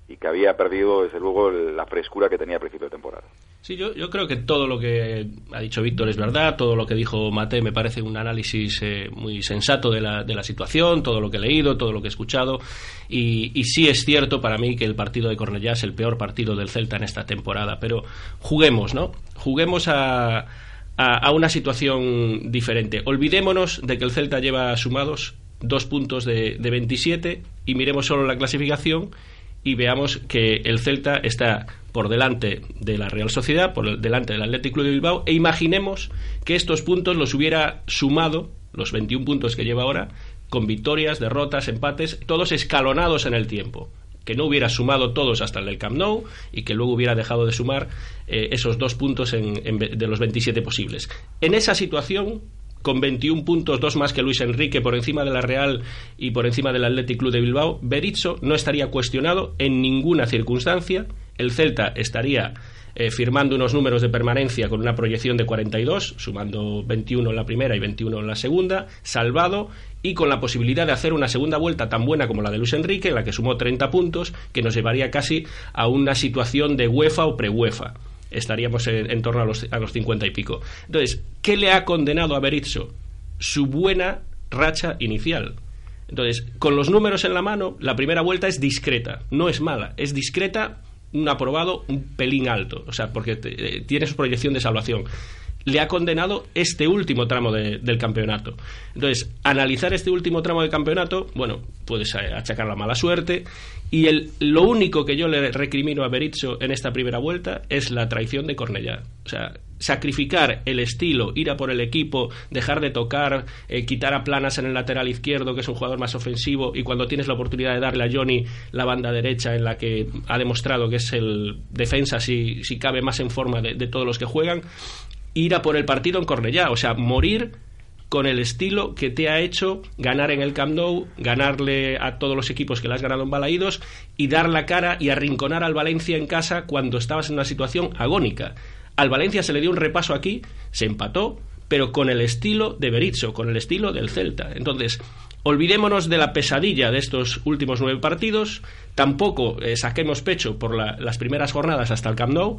y que había perdido, desde luego, la frescura que tenía a principio de temporada. Sí, yo, yo creo que todo lo que ha dicho Víctor es verdad, todo lo que dijo Mate me parece un análisis eh, muy sensato de la, de la situación, todo lo que he leído, todo lo que he escuchado, y, y sí es cierto para mí que el partido de Cornellá es el peor partido del Celta en esta temporada, pero juguemos, ¿no? Juguemos a, a, a una situación diferente. Olvidémonos de que el Celta lleva sumados dos puntos de, de 27 y miremos solo la clasificación y veamos que el Celta está por delante de la Real Sociedad, por delante del Athletic Club de Bilbao, e imaginemos que estos puntos los hubiera sumado, los 21 puntos que lleva ahora, con victorias, derrotas, empates, todos escalonados en el tiempo. Que no hubiera sumado todos hasta el del Camp Nou y que luego hubiera dejado de sumar eh, esos dos puntos en- de los 27 posibles. En esa situación, con 21 puntos, dos más que Luis Enrique por encima de la Real y por encima del Athletic Club de Bilbao, Berizzo no estaría cuestionado en ninguna circunstancia. El Celta estaría eh, firmando unos números de permanencia con una proyección de 42, sumando 21 en la primera y 21 en la segunda, salvado y con la posibilidad de hacer una segunda vuelta tan buena como la de Luis Enrique, en la que sumó 30 puntos, que nos llevaría casi a una situación de UEFA o pre-UEFA. Estaríamos en, en torno a los, a los 50 y pico. Entonces, ¿qué le ha condenado a Berizzo? Su buena racha inicial. Entonces, con los números en la mano, la primera vuelta es discreta, no es mala, es discreta, un aprobado un pelín alto, o sea, porque eh, tiene su proyección de salvación. Le ha condenado este último tramo de- del campeonato. Entonces, analizar este último tramo del campeonato, bueno, puedes eh, achacar la mala suerte. Y el, lo único que yo le recrimino a Berizzo en esta primera vuelta es la traición de Cornellá. O sea, sacrificar el estilo, ir a por el equipo, dejar de tocar, eh, quitar a Planas en el lateral izquierdo, que es un jugador más ofensivo, y cuando tienes la oportunidad de darle a Johnny la banda derecha en la que ha demostrado que es el defensa, si, si cabe más en forma de, de todos los que juegan, ir a por el partido en Cornellá, o sea, morir con el estilo que te ha hecho ganar en el Camp Nou, ganarle a todos los equipos que le has ganado en Balaídos y dar la cara y arrinconar al Valencia en casa cuando estabas en una situación agónica. Al Valencia se le dio un repaso aquí, se empató, pero con el estilo de Berizzo, con el estilo del Celta. Entonces, olvidémonos de la pesadilla de estos últimos nueve partidos, tampoco eh, saquemos pecho por la- las primeras jornadas hasta el Camp Nou,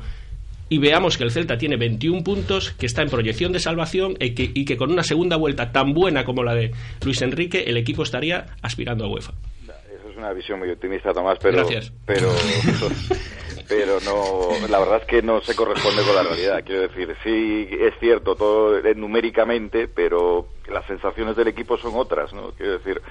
y veamos que el Celta tiene 21 puntos, que está en proyección de salvación y que, y que con una segunda vuelta tan buena como la de Luis Enrique, el equipo estaría aspirando a UEFA. Eso es una visión muy optimista, Tomás, pero Gracias. pero pero no, la verdad es que no se corresponde con la realidad. Quiero decir, sí es cierto todo eh, numéricamente, pero las sensaciones del equipo son otras, ¿no? Quiero decir,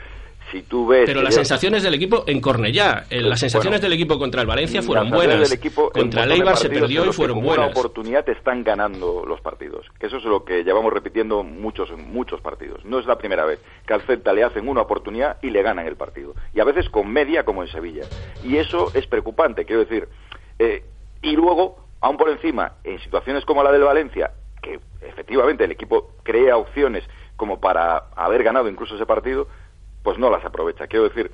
si tú ves Pero las yo- sensaciones del equipo en Cornellá, eh, las sensaciones Bueno, del equipo contra el Valencia fueron buenas. equipo contra el Eibar se perdió y fueron con una buenas. oportunidad te están ganando los partidos. Que eso es lo que llevamos repitiendo muchos muchos partidos. No es la primera vez que al Celta le hacen una oportunidad y le ganan el partido. Y a veces con media como en Sevilla. Y eso es preocupante, quiero decir. Eh, y luego, aún por encima, en situaciones como la del Valencia, que efectivamente el equipo crea opciones como para haber ganado incluso ese partido, pues no las aprovecha. Quiero decir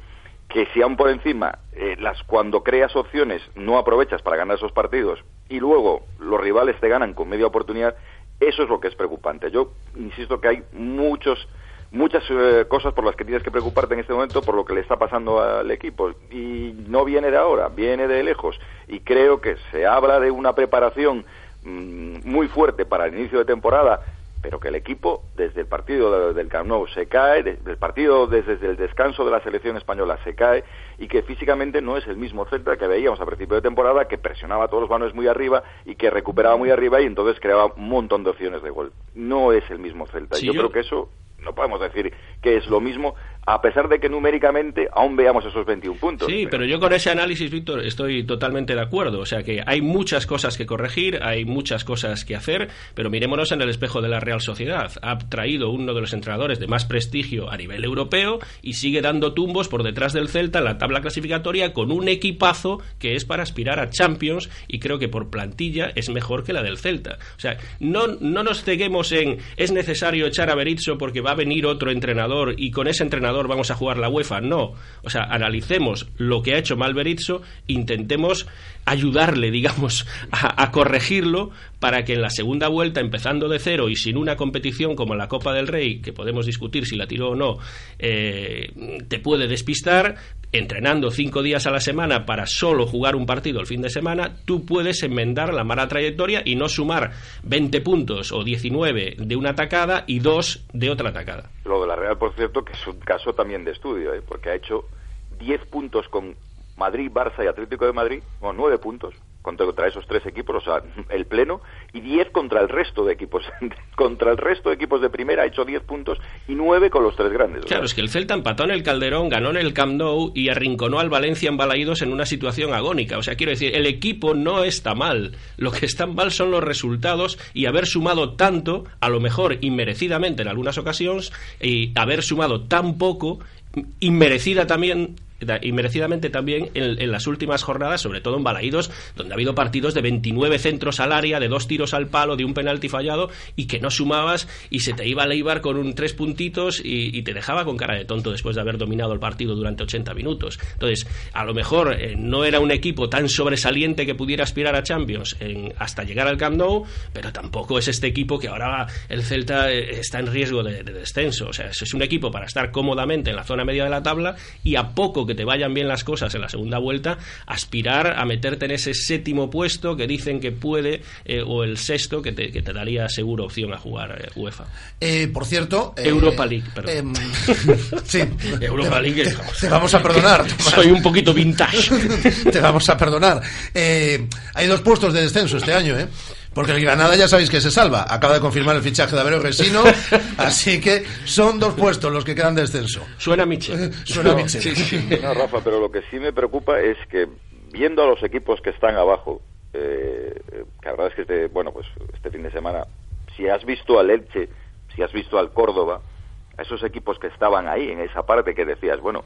que si aún por encima eh, las cuando creas opciones no aprovechas para ganar esos partidos y luego los rivales te ganan con media oportunidad, eso es lo que es preocupante. Yo insisto que hay muchos muchas eh, cosas por las que tienes que preocuparte en este momento por lo que le está pasando al equipo y no viene de ahora, viene de lejos y creo que se habla de una preparación mm, muy fuerte para el inicio de temporada pero que el equipo desde el partido de- del Camp Nou se cae, desde el partido desde, desde el descanso de la selección española se cae y que físicamente no es el mismo Celta que veíamos a principio de temporada que presionaba a todos los balones muy arriba y que recuperaba muy arriba y entonces creaba un montón de opciones de gol. No es el mismo Celta. Sí, yo, yo- creo que eso no podemos decir que es lo mismo a pesar de que numéricamente aún veamos esos 21 puntos. Sí, pero yo con ese análisis, Víctor, estoy totalmente de acuerdo. O sea que hay muchas cosas que corregir, hay muchas cosas que hacer, pero mirémonos en el espejo de la Real Sociedad. Ha traído uno de los entrenadores de más prestigio a nivel europeo y sigue dando tumbos por detrás del Celta en la tabla clasificatoria con un equipazo que es para aspirar a Champions y creo que por plantilla es mejor que la del Celta. O sea, no, no nos ceguemos en es necesario echar a Berizzo porque va a venir otro entrenador y con ese entrenador vamos a jugar la UEFA. No. O sea, analicemos lo que ha hecho mal Berizzo, intentemos ayudarle, digamos, a, a corregirlo para que en la segunda vuelta, empezando de cero y sin una competición como la Copa del Rey, que podemos discutir si la tiró o no, eh, te puede despistar, entrenando cinco días a la semana para solo jugar un partido el fin de semana, tú puedes enmendar la mala trayectoria y no sumar 20 puntos o 19 de una atacada y dos de otra atacada. Lo de la Real, por cierto, que es un caso también de estudio, ¿eh? porque ha hecho 10 puntos con Madrid, Barça y Atlético de Madrid, o 9 puntos contra, contra esos tres equipos, o sea, el pleno, y 10 contra el resto de equipos. contra el resto de equipos de primera ha hecho 10 puntos y 9 con los tres grandes. o sea, Claro, es que el Celta empató en el Calderón, ganó en el Camp Nou y arrinconó al Valencia en Balaídos en una situación agónica. O sea, quiero decir, el equipo no está mal. Lo que está mal son los resultados y haber sumado tanto, a lo mejor inmerecidamente en algunas ocasiones, y haber sumado tan poco, inmerecida también y merecidamente también en, las últimas jornadas, sobre todo en Balaídos, donde ha habido partidos de 29 centros al área, de dos tiros al palo, de un penalti fallado y que no sumabas y se te iba a Leibar con un tres puntitos y, te dejaba con cara de tonto después de haber dominado el partido durante 80 minutos. Entonces, a lo mejor eh, no era un equipo tan sobresaliente que pudiera aspirar a Champions en- hasta llegar al Camp pero tampoco es este equipo que ahora el Celta eh, está en riesgo de, de descenso. O sea, es un equipo para estar cómodamente en la zona media de la tabla y a poco que te vayan bien las cosas en la segunda vuelta, aspirar a meterte en ese séptimo puesto que dicen que puede, eh, o el sexto que te, que te daría seguro opción a jugar eh, UEFA. Eh, por cierto... Europa League, perdón. em, sí. Europa League. Te, te vamos a perdonar. Soy un poquito vintage. te vamos a perdonar. Hay dos puestos de descenso este año, ¿eh? Porque el Granada ya sabéis que se salva. Acaba de confirmar el fichaje de Avereo Resino. así que son dos puestos los que quedan de descenso. Suena Michel. Suena No, Michel. No, Rafa, pero lo que sí me preocupa es que viendo a los equipos que están abajo, eh, eh, que la verdad es que este, bueno, pues este fin de semana, si has visto al Elche, si has visto al Córdoba, a esos equipos que estaban ahí, en esa parte que decías, bueno,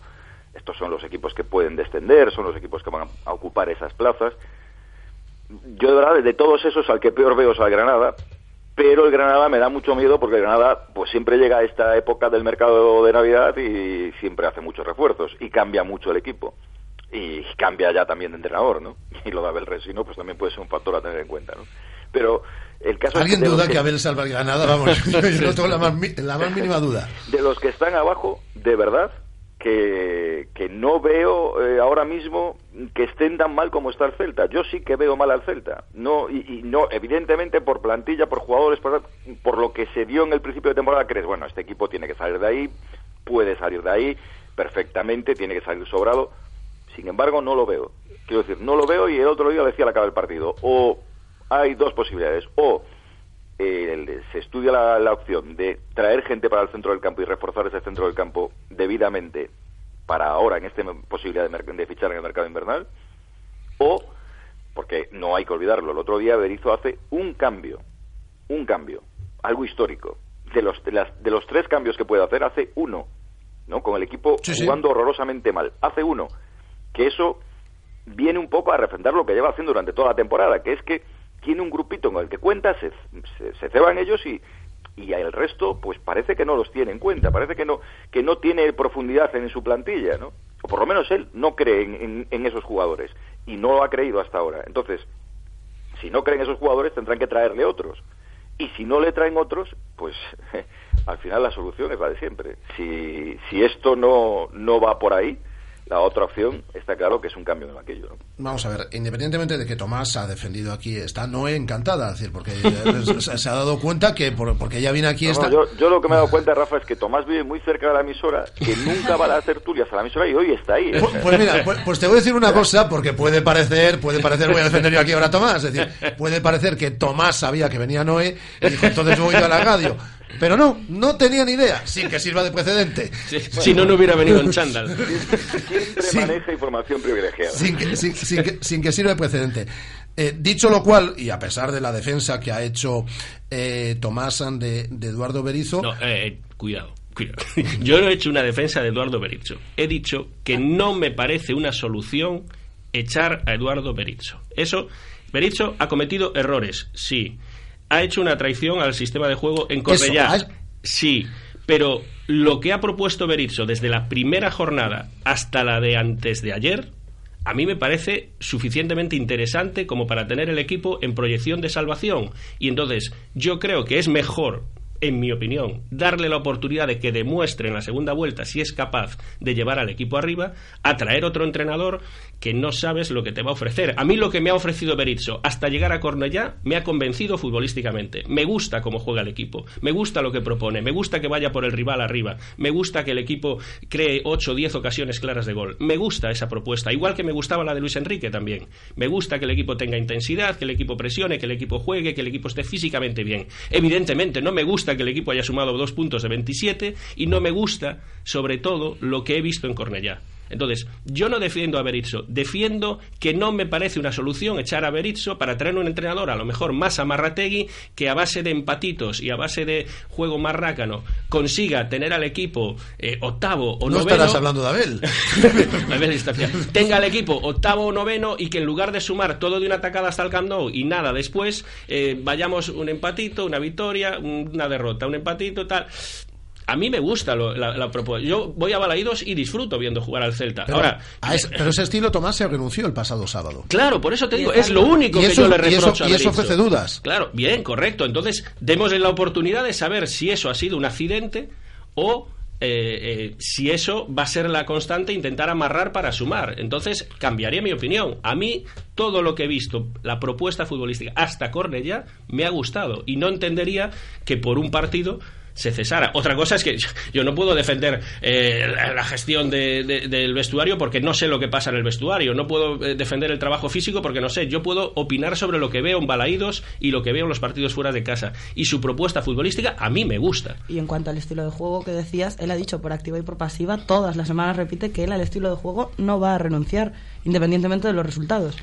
estos son los equipos que pueden descender, son los equipos que van a ocupar esas plazas. Yo de verdad, de todos esos, al que peor veo es al Granada, pero el Granada me da mucho miedo porque el Granada pues siempre llega a esta época del mercado de Navidad y siempre hace muchos refuerzos y cambia mucho el equipo y cambia ya también de entrenador, ¿no? Y lo de Abel Resino pues también puede ser un factor a tener en cuenta, ¿no? Pero el caso ¿Alguien es que duda que Abel salva el Granada? Vamos, yo no tengo la más, la más mínima duda. de los que están abajo, de verdad que, no veo eh, ahora mismo que estén tan mal como está el Celta. Yo sí que veo mal al Celta. No y, y no evidentemente por plantilla, por jugadores, por, por lo que se dio en el principio de temporada crees, bueno, este equipo tiene que salir de ahí, puede salir de ahí perfectamente, tiene que salir sobrado. Sin embargo, no lo veo. Quiero decir, no lo veo y el otro día decía al acabar el partido. O hay dos posibilidades. O eh, se estudia la, la opción de traer gente para el centro del campo y reforzar ese centro del campo debidamente para ahora, en esta posibilidad de, fichar en el mercado invernal. O, porque no hay que olvidarlo, el otro día Berizzo hace un cambio, un cambio, algo histórico. De los, de, las, de los tres cambios que puede hacer, hace uno, ¿no? Con el equipo Sí, sí. jugando horrorosamente mal. Hace uno. Que eso viene un poco a refrendar lo que lleva haciendo durante toda la temporada, que es que tiene un grupito con el que cuenta, se, se, ceban ellos y, y el resto, pues parece que no los tiene en cuenta, parece que no, que no tiene profundidad en su plantilla, ¿no? O por lo menos él no cree en esos jugadores y no lo ha creído hasta ahora. Entonces, si no creen esos jugadores, tendrán que traerle otros. Y si no le traen otros, pues al final la solución es la de siempre. Si, si esto no, no va por ahí, la otra opción está claro que es un cambio el banquillo. ¿no? Vamos a ver, independientemente de que Tomás ha defendido aquí, está Noé encantada, es decir, porque eh, se ha dado cuenta que por- porque ella viene aquí No, está... no, yo, yo lo que me he dado cuenta, Rafa, es que Tomás vive muy cerca de la emisora, que nunca va a las tertulias a la emisora y hoy está ahí. ¿eh? Pues, pues mira, pues, pues te voy a decir una cosa, porque puede parecer, puede parecer, voy a defender yo aquí ahora a Tomás, es decir, puede parecer que Tomás sabía que venía Noé y dijo, entonces voy yo a la radio. Pero no, no tenía ni idea, sin que sirva de precedente. Si no, no hubiera venido en chándal. Siempre maneja información privilegiada. sin que, sin, sin que, sin que sirva de precedente. Eh, dicho lo cual, y a pesar de la defensa que ha hecho eh, Tomás de, de Eduardo Berizo, No, eh, cuidado, cuidado. Yo no he hecho una defensa de Eduardo Berizzo. He dicho que no me parece una solución echar a Eduardo Berizzo. Eso, Berizzo ha cometido errores, sí. Ha hecho una traición al sistema de juego en Cornellá, sí. Pero lo que ha propuesto Berizzo desde la primera jornada hasta la de antes de ayer, a mí me parece suficientemente interesante como para tener el equipo en proyección de salvación. Y entonces yo creo que es mejor, en mi opinión, darle la oportunidad de que demuestre en la segunda vuelta si es capaz de llevar al equipo arriba, a traer otro entrenador que no sabes lo que te va a ofrecer. A mí lo que me ha ofrecido Berizzo hasta llegar a Cornellá me ha convencido futbolísticamente. Me gusta cómo juega el equipo, me gusta lo que propone, me gusta que vaya por el rival arriba, me gusta que el equipo cree 8 o 10 ocasiones claras de gol. Me gusta esa propuesta, igual que me gustaba la de Luis Enrique también. Me gusta que el equipo tenga intensidad, que el equipo presione, que el equipo juegue, que el equipo esté físicamente bien. Evidentemente, no me gusta que el equipo haya sumado dos puntos de 27 y no me gusta, sobre todo, lo que he visto en Cornellá. Entonces, yo no defiendo a Berizzo, defiendo que no me parece una solución echar a Berizzo para traer un entrenador a lo mejor más amarrategui que a base de empatitos y a base de juego más rácano consiga tener al equipo eh, octavo o No noveno. estarás hablando de Abel. Abel tenga el equipo octavo o noveno y que en lugar de sumar todo de una atacada hasta el Camp Nou y nada después, eh, vayamos un empatito, una victoria, una derrota, un empatito, tal. A mí me gusta lo- la, la propuesta. Yo voy a Balaídos y disfruto viendo jugar al Celta. Pero, Ahora, a ese, pero ese estilo Tomás se renunció el pasado sábado. Claro, por eso te digo, es lo único que eso- yo le y eso- reprocho a y eso ofrece dudas. Claro, bien, correcto. Entonces, démosle la oportunidad de saber si eso ha sido un accidente o eh, eh, si eso va a ser la constante, intentar amarrar para sumar. Entonces, cambiaría mi opinión. A mí, todo lo que he visto, la propuesta futbolística hasta Cornellá, me ha gustado. Y no entendería que por un partido se cesara. Otra cosa es que yo no puedo defender eh, la gestión de- de- del vestuario porque no sé lo que pasa en el vestuario. No puedo eh, defender el trabajo físico porque no sé. Yo puedo opinar sobre lo que veo en Balaídos y lo que veo en los partidos fuera de casa. Y su propuesta futbolística a mí me gusta. Y en cuanto al estilo de juego que decías, él ha dicho por activa y por pasiva, todas las semanas repite que él al estilo de juego no va a renunciar, independientemente de los resultados.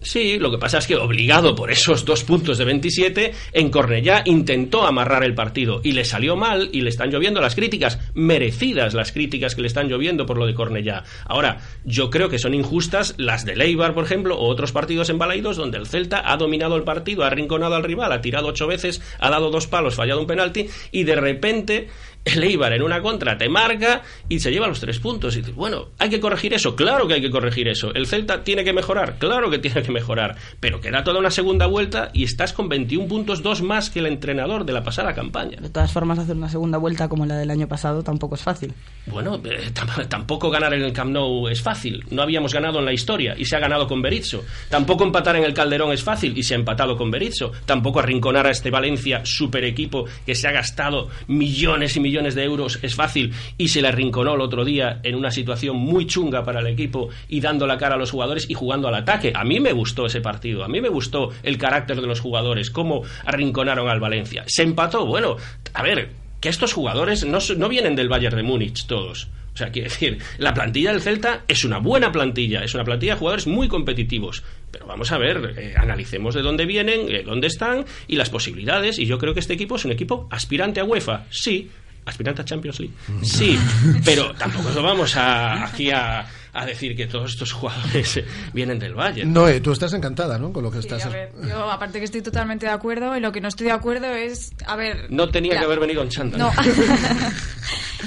Sí, lo que pasa es que obligado por esos dos puntos de 27, en Cornellá intentó amarrar el partido y le salió mal y le están lloviendo las críticas, merecidas las críticas que le están lloviendo por lo de Cornellá. Ahora, yo creo que son injustas las de Leibar, por ejemplo, o otros partidos en Balaidos donde el Celta ha dominado el partido, ha arrinconado al rival, ha tirado ocho veces, ha dado dos palos, fallado un penalti y de repente el Eibar en una contra te marca y se lleva los tres puntos. Y dices, bueno, hay que corregir eso, claro que hay que corregir eso. El Celta tiene que mejorar, claro que tiene que mejorar. Pero queda toda una segunda vuelta y estás con 21 puntos, dos más que el entrenador de la pasada campaña. De todas formas, hacer una segunda vuelta como la del año pasado tampoco es fácil. Bueno, eh, tam- tampoco ganar en el Camp Nou es fácil. No habíamos ganado en la historia y se ha ganado con Berizzo. Tampoco empatar en el Calderón es fácil y se ha empatado con Berizzo. Tampoco arrinconar a este Valencia super equipo que se ha gastado millones y millones de euros es fácil y se le arrinconó el otro día en una situación muy chunga para el equipo y dando la cara a los jugadores y jugando al ataque. A mí me gustó ese partido. A mí me gustó el carácter de los jugadores, cómo arrinconaron al Valencia. Se empató. Bueno, a ver, que estos jugadores no, no vienen del Bayern de Múnich todos. O sea, quiero decir, la plantilla del Celta es una buena plantilla, es una plantilla de jugadores muy competitivos. Pero vamos a ver, eh, analicemos de dónde vienen, eh, dónde están y las posibilidades. Y yo creo que este equipo es un equipo aspirante a UEFA, sí. Aspirante a Champions League, sí. Pero tampoco lo vamos a, aquí a, a decir que todos estos jugadores eh, vienen del Bayern. Noé, tú estás encantada, ¿no? Con lo que Sí, estás. a ver, yo aparte que estoy totalmente de acuerdo, en lo que no estoy de acuerdo es, a ver... No tenía la- que haber venido en chándal. No.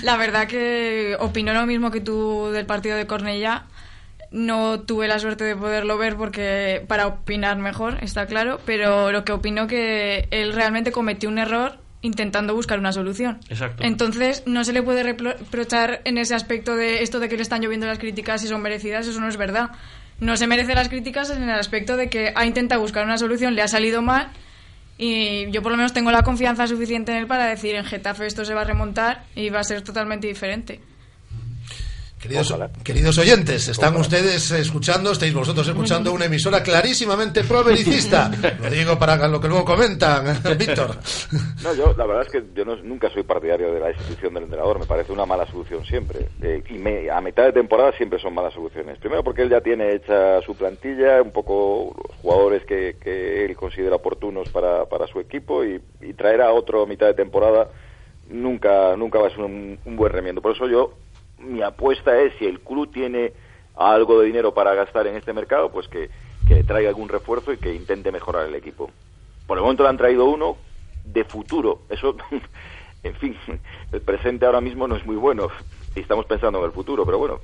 La verdad que opino lo mismo que tú del partido de Cornellá. No tuve la suerte de poderlo ver porque para opinar mejor, está claro, pero lo que opino que él realmente cometió un error intentando buscar una solución. Exacto. Entonces, no se le puede repro- reprochar en ese aspecto de esto de que le están lloviendo las críticas y son merecidas, eso no es verdad. No se merece las críticas en el aspecto de que ha intentado buscar una solución, le ha salido mal y yo por lo menos tengo la confianza suficiente en él para decir en Getafe esto se va a remontar y va a ser totalmente diferente. Queridos, queridos oyentes, están ustedes escuchando, estáis vosotros escuchando una emisora clarísimamente provericista. Lo digo para lo que luego comentan, Víctor. No, yo la verdad es que yo no- nunca soy partidario de la institución del entrenador, me parece una mala solución siempre. Eh, y me- a mitad de temporada siempre son malas soluciones. Primero porque él ya tiene hecha su plantilla, un poco los jugadores que, que él considera oportunos para, para su equipo y, y traer a otro a mitad de temporada nunca, nunca va a ser un, un buen remiendo. Por eso yo, mi apuesta es si el club tiene algo de dinero para gastar en este mercado, pues que, que traiga algún refuerzo y que intente mejorar el equipo. Por el momento le han traído uno de futuro. Eso, en fin, el presente ahora mismo no es muy bueno y estamos pensando en el futuro, pero bueno,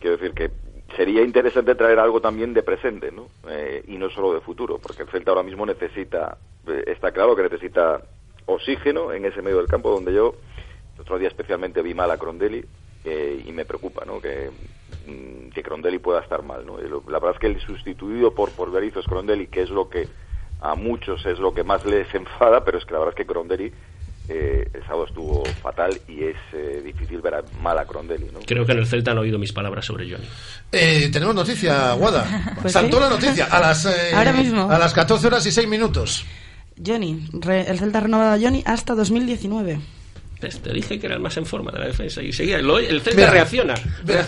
quiero decir que sería interesante traer algo también de presente, ¿no? Eh, y no solo de futuro, porque el Celta ahora mismo necesita, eh, está claro que necesita oxígeno en ese medio del campo donde yo el otro día especialmente vi mal a Crondelli eh, y me preocupa, ¿no? Que, mm, que Crondelli pueda estar mal, ¿no? La verdad es que el sustituido por, por Berizzo es Crondelli, que es lo que a muchos es lo que más les enfada, pero es que la verdad es que Crondelli eh, el sábado estuvo fatal y es eh, difícil ver a, mal a Crondelli, ¿no? Creo que en el Celta han oído mis palabras sobre Johnny. Eh, tenemos noticia, Guada. Pues Saltó sí. la noticia a las, eh, Ahora mismo. a las 14 horas y 6 minutos. Johnny, re- el Celta ha renovado a Johnny hasta 2019. Pues te dije que era el más en forma de la defensa y seguía. Lo- el Celta Mira, reacciona.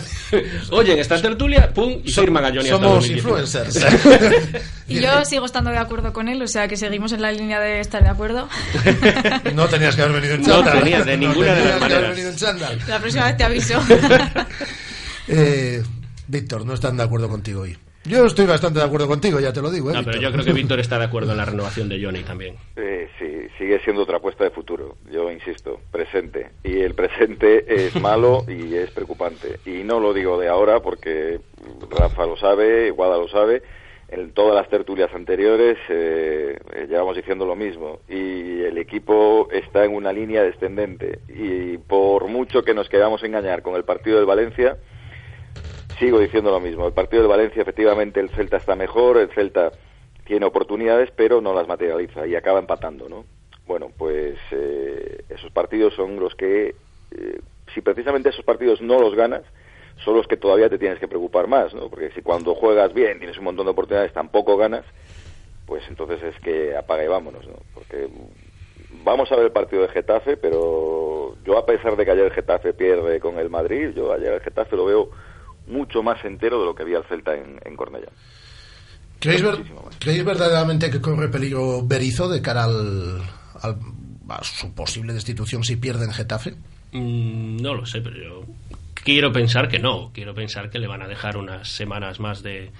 Oye, en esta tertulia, pum, y firma Galloni Somos 2019. influencers. Y yo sigo estando de acuerdo con él, o sea que seguimos en la línea de estar de acuerdo. No tenías que haber venido en No chándal. tenía de ninguna de las tenías que haber venido en chándal. La próxima vez te aviso. Eh, Víctor, no están de acuerdo contigo hoy. Yo estoy bastante de acuerdo contigo, ya te lo digo. ¿eh, No, pero Víctor? yo creo que Víctor está de acuerdo en la renovación de Johnny también. Eh, sí, sigue siendo otra apuesta de futuro, yo insisto, presente. Y el presente es malo y es preocupante. Y no lo digo de ahora porque Rafa lo sabe, Guada lo sabe. En todas las tertulias anteriores eh, eh, llevamos diciendo lo mismo. Y el equipo está en una línea descendente. Y por mucho que nos queramos engañar con el partido del Valencia, sigo diciendo lo mismo. El partido del Valencia, efectivamente, el Celta está mejor, el Celta tiene oportunidades, pero no las materializa y acaba empatando, ¿no? Bueno, pues eh, esos partidos son los que, eh, si precisamente esos partidos no los ganas, son los que todavía te tienes que preocupar más, ¿no? Porque si cuando juegas bien, tienes un montón de oportunidades, tampoco ganas, pues entonces es que apaga y vámonos, ¿no? Porque vamos a ver el partido de Getafe, pero yo a pesar de que ayer el Getafe pierde con el Madrid, yo ayer el Getafe lo veo mucho más entero de lo que vi al Celta en, en Cornellá. ¿Creéis, ver- creéis verdaderamente que corre peligro Berizo de cara al, al- a su posible destitución si pierde en Getafe? Mm, no lo sé, pero yo quiero pensar que no. Quiero pensar que le van a dejar unas semanas más de,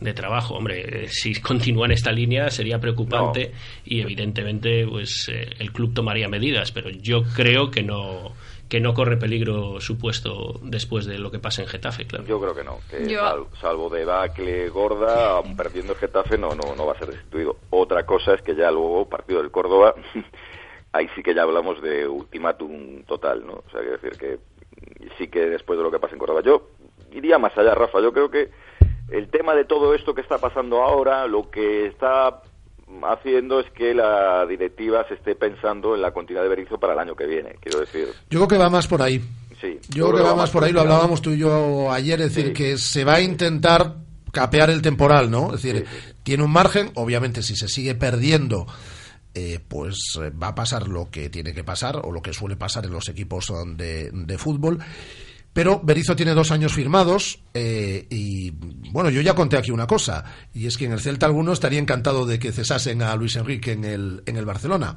de trabajo. Hombre, eh, si continúa en esta línea sería preocupante y evidentemente pues eh, el club tomaría medidas, pero yo creo que no que no corre peligro su puesto después de lo que pasa en Getafe, claro. Yo creo que no, que Yo- sal- salvo debacle gorda, perdiendo el Getafe no, no, no va a ser destituido. Otra cosa es que ya luego, partido del Córdoba, ahí sí que ya hablamos de ultimátum total, ¿no? O sea, quiero decir que sí que después de lo que pasa en Córdoba, yo iría más allá, Rafa, yo creo que el tema de todo esto que está pasando ahora, lo que está haciendo es que la directiva se esté pensando en la continuidad de Berizzo para el año que viene, quiero decir. Yo creo que va más por ahí. Sí, Yo creo que va más por ahí, lo hablábamos tú y yo ayer, es decir, que se va a intentar capear el temporal, ¿no? Es decir, tiene un margen, obviamente si se sigue perdiendo, eh, pues eh, va a pasar lo que tiene que pasar o lo que suele pasar en los equipos de, de fútbol. Pero Berizzo tiene dos años firmados eh, y, bueno, yo ya conté aquí una cosa, y es que en el Celta alguno estaría encantado de que cesasen a Luis Enrique en el, en el Barcelona.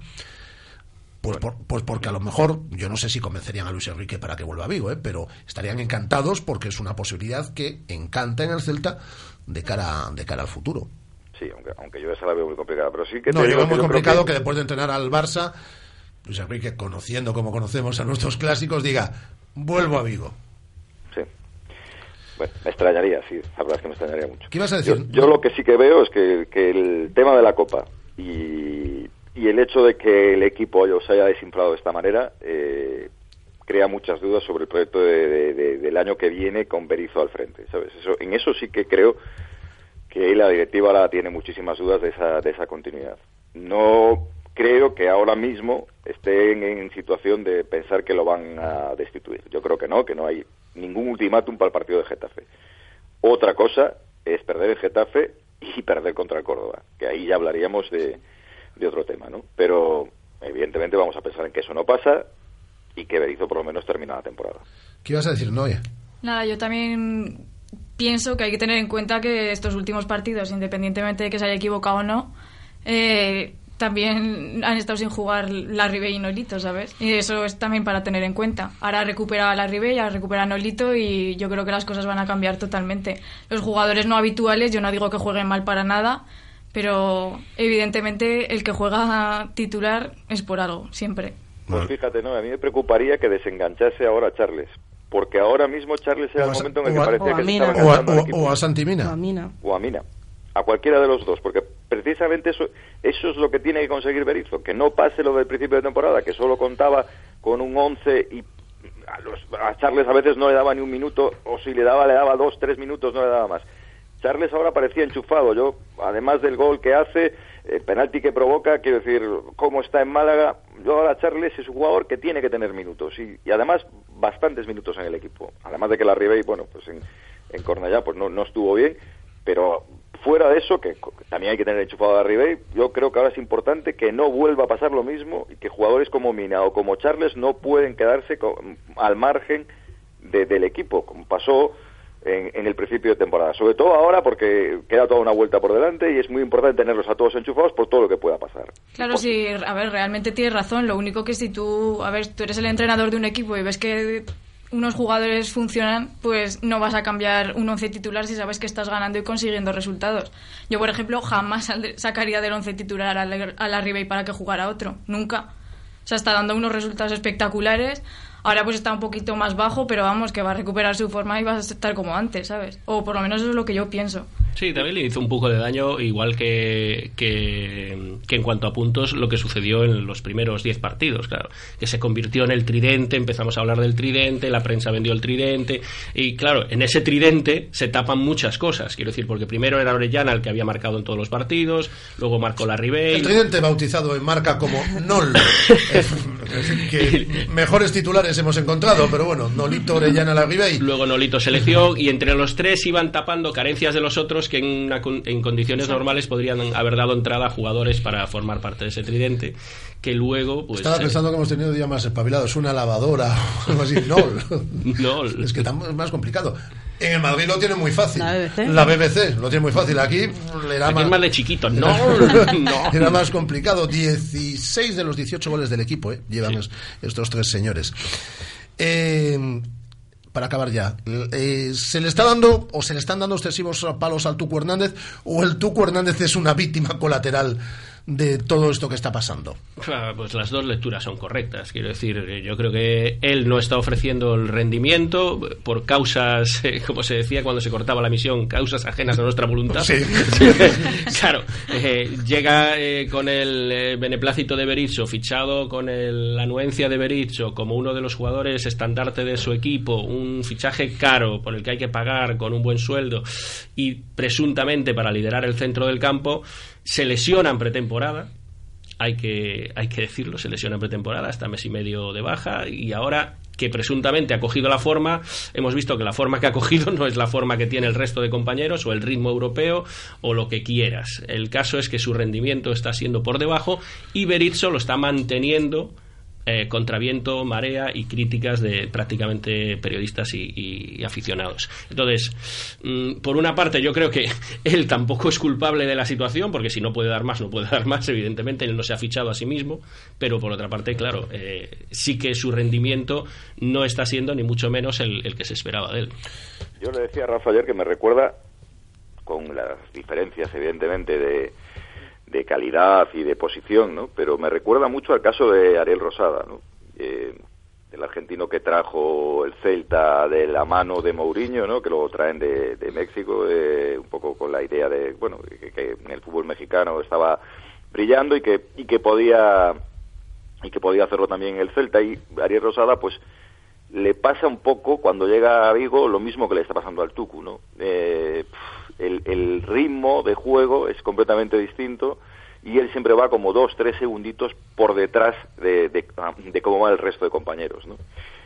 Pues, por- pues porque a lo mejor, yo no sé si convencerían a Luis Enrique para que vuelva a Vigo, ¿eh? pero estarían encantados porque es una posibilidad que encanta en el Celta de cara, de cara al futuro. Sí, aunque, aunque yo esa la veo muy complicada, pero sí que No, te yo veo muy yo complicado que... después de entrenar al Barça, Luis Enrique, conociendo como conocemos a nuestros clásicos, diga, vuelvo a Vigo. Bueno, me extrañaría, sí, la verdad es que me extrañaría mucho. ¿Qué ibas a decir? Yo, yo lo que sí que veo es que, que el tema de la Copa y, y el hecho de que el equipo se haya desinflado de esta manera eh, crea muchas dudas sobre el proyecto de- de- de- del año que viene con Berizzo al frente, ¿sabes? Eso, en eso sí que creo que la directiva ahora tiene muchísimas dudas de esa, de esa continuidad. No creo que ahora mismo estén en situación de pensar que lo van a destituir. Yo creo que no, que no hay ningún ultimátum para el partido de Getafe. Otra cosa es perder el Getafe y perder contra el Córdoba, que ahí ya hablaríamos de, de otro tema, ¿no? Pero evidentemente vamos a pensar en que eso no pasa y que Berizzo por lo menos termina la temporada. ¿Qué ibas a decir, Noé? Nada, yo también pienso que hay que tener en cuenta que estos últimos partidos, independientemente de que se haya equivocado o no, eh, también han estado sin jugar la Ribe y Nolito, ¿sabes? Y eso es también para tener en cuenta. Ahora recupera la Ribe, ya recupera Nolito y yo creo que las cosas van a cambiar totalmente. Los jugadores no habituales, yo no digo que jueguen mal para nada, pero evidentemente el que juega titular es por algo, siempre. Pues fíjate, no, a mí me preocuparía que desenganchase ahora a Charles, porque ahora mismo Charles era el a- momento en el que a- parecía a que se estaba O a, o- a Santimina. Mina. o a Mina, a cualquiera de los dos, porque precisamente eso, eso es lo que tiene que conseguir Berizzo, que no pase lo del principio de temporada, que solo contaba con un 11 y a, los, a Charles a veces no le daba ni un minuto, o si le daba, le daba dos, tres minutos, no le daba más. Charles ahora parecía enchufado, yo, además del gol que hace, el penalti que provoca, quiero decir, cómo está en Málaga, yo ahora Charles es un jugador que tiene que tener minutos, y, y además bastantes minutos en el equipo, además de que la Ribey, bueno, pues en, en Cornellá pues no, no estuvo bien, pero fuera de eso, que también hay que tener enchufado a Ribey, yo creo que ahora es importante que no vuelva a pasar lo mismo y que jugadores como Mina o como Charles no pueden quedarse co- al margen de- del equipo, como pasó en, en el principio de temporada. Sobre todo ahora porque queda toda una vuelta por delante y es muy importante tenerlos a todos enchufados por todo lo que pueda pasar. Claro, sí, a ver, realmente tienes razón. Lo único que si tú, a ver, tú eres el entrenador de un equipo y ves que unos jugadores funcionan, pues no vas a cambiar un once titular si sabes que estás ganando y consiguiendo resultados. Yo, por ejemplo, jamás sacaría del once titular a la, a la Ribey para que jugara otro. Nunca. O sea, está dando unos resultados espectaculares. Ahora pues está un poquito más bajo, pero vamos, que va a recuperar su forma y va a estar como antes, ¿sabes? O por lo menos eso es lo que yo pienso. Sí, también le hizo un poco de daño, igual que, que, que en cuanto a puntos, lo que sucedió en los primeros 10 partidos, claro. Que se convirtió en el tridente, empezamos a hablar del tridente, la prensa vendió el tridente, y claro, en ese tridente se tapan muchas cosas, quiero decir, porque primero era Orellana el que había marcado en todos los partidos, luego marcó la Ribey. El tridente bautizado en marca como Nol. Que mejores titulares hemos encontrado, pero bueno, Nolito Orellana la Ribey. Luego Nolito selección y entre los tres iban tapando carencias de los otros que en, una con- en condiciones normales podrían haber dado entrada a jugadores para formar parte de ese tridente que luego pues Estaba eh, pensando que hemos tenido días más espabilados, una lavadora o algo así. Nol. Es que es más complicado. En el Madrid lo tiene muy fácil. La BBC. La BBC lo tiene muy fácil. Aquí le era Aquí más, es más de chiquito, no, no. Era más complicado. 16 de los 18 goles del equipo, ¿eh? llevan es- estos tres señores. Eh, para acabar ya, eh, ¿se le está dando o se le están dando excesivos palos al Tuco Hernández o el Tuco Hernández es una víctima colateral de todo esto que está pasando? Pues las dos lecturas son correctas. Quiero decir, yo creo que él no está ofreciendo el rendimiento por causas, eh, como se decía cuando se cortaba la misión, causas ajenas a nuestra voluntad. Sí. claro, eh, llega eh, con el beneplácito de Berizzo, fichado con el- la anuencia de Berizzo como uno de los jugadores estandarte de su equipo, un fichaje caro por el que hay que pagar con un buen sueldo y presuntamente para liderar el centro del campo, se lesiona en pretemporada hay que, hay que decirlo, se lesiona en pretemporada, hasta mes y medio de baja y ahora que presuntamente ha cogido la forma, hemos visto que la forma que ha cogido no es la forma que tiene el resto de compañeros o el ritmo europeo o lo que quieras. El caso es que su rendimiento está siendo por debajo y Berizzo lo está manteniendo eh, contra viento, marea y críticas de prácticamente periodistas y aficionados. Entonces, mm, por una parte, yo creo que él tampoco es culpable de la situación, porque si no puede dar más, no puede dar más, evidentemente, él no se ha fichado a sí mismo, pero por otra parte, claro, eh, sí que su rendimiento no está siendo ni mucho menos el, el que se esperaba de él. Yo le decía a Rafa ayer que me recuerda, con las diferencias evidentemente de, de calidad y de posición, ¿no? Pero me recuerda mucho al caso de Ariel Rosada, ¿no? Eh, el argentino que trajo el Celta de la mano de Mourinho, ¿no? Que lo traen de, México, eh, un poco con la idea de, bueno, que, en el fútbol mexicano estaba brillando y que, y que podía y que podía hacerlo también el Celta y Ariel Rosada pues le pasa un poco cuando llega a Vigo lo mismo que le está pasando al Tucu, ¿no? Eh, el, el ritmo de juego es completamente distinto y él siempre va como dos, tres segunditos por detrás de, de, cómo va el resto de compañeros, ¿no?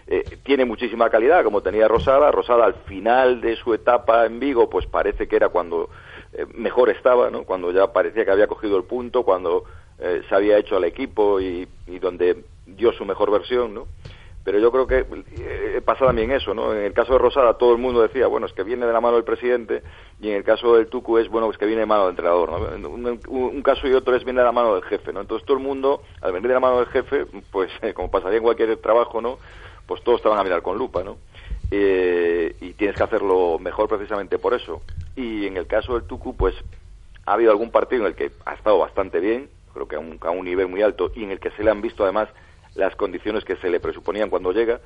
Eh, tiene muchísima calidad, como tenía Rosada. Rosada al final de su etapa en Vigo, pues parece que era cuando eh, mejor estaba, ¿no? Cuando ya parecía que había cogido el punto, cuando eh, se había hecho al equipo y, y donde dio su mejor versión, ¿no? Pero yo creo que eh, pasa también eso, ¿no? En el caso de Rosada todo el mundo decía, bueno, es que viene de la mano del presidente y en el caso del Tucu es, bueno, es que viene de mano del entrenador, ¿no? Un, caso y otro es viene de la mano del jefe, ¿no? Entonces todo el mundo, al venir de la mano del jefe, pues eh, como pasaría en cualquier trabajo, ¿no? Pues todos te van a mirar con lupa, ¿no? Eh, y tienes que hacerlo mejor precisamente por eso. Y en el caso del Tucu, pues ha habido algún partido en el que ha estado bastante bien, creo que a un, a un nivel muy alto, y en el que se le han visto además las condiciones que se le presuponían cuando llega,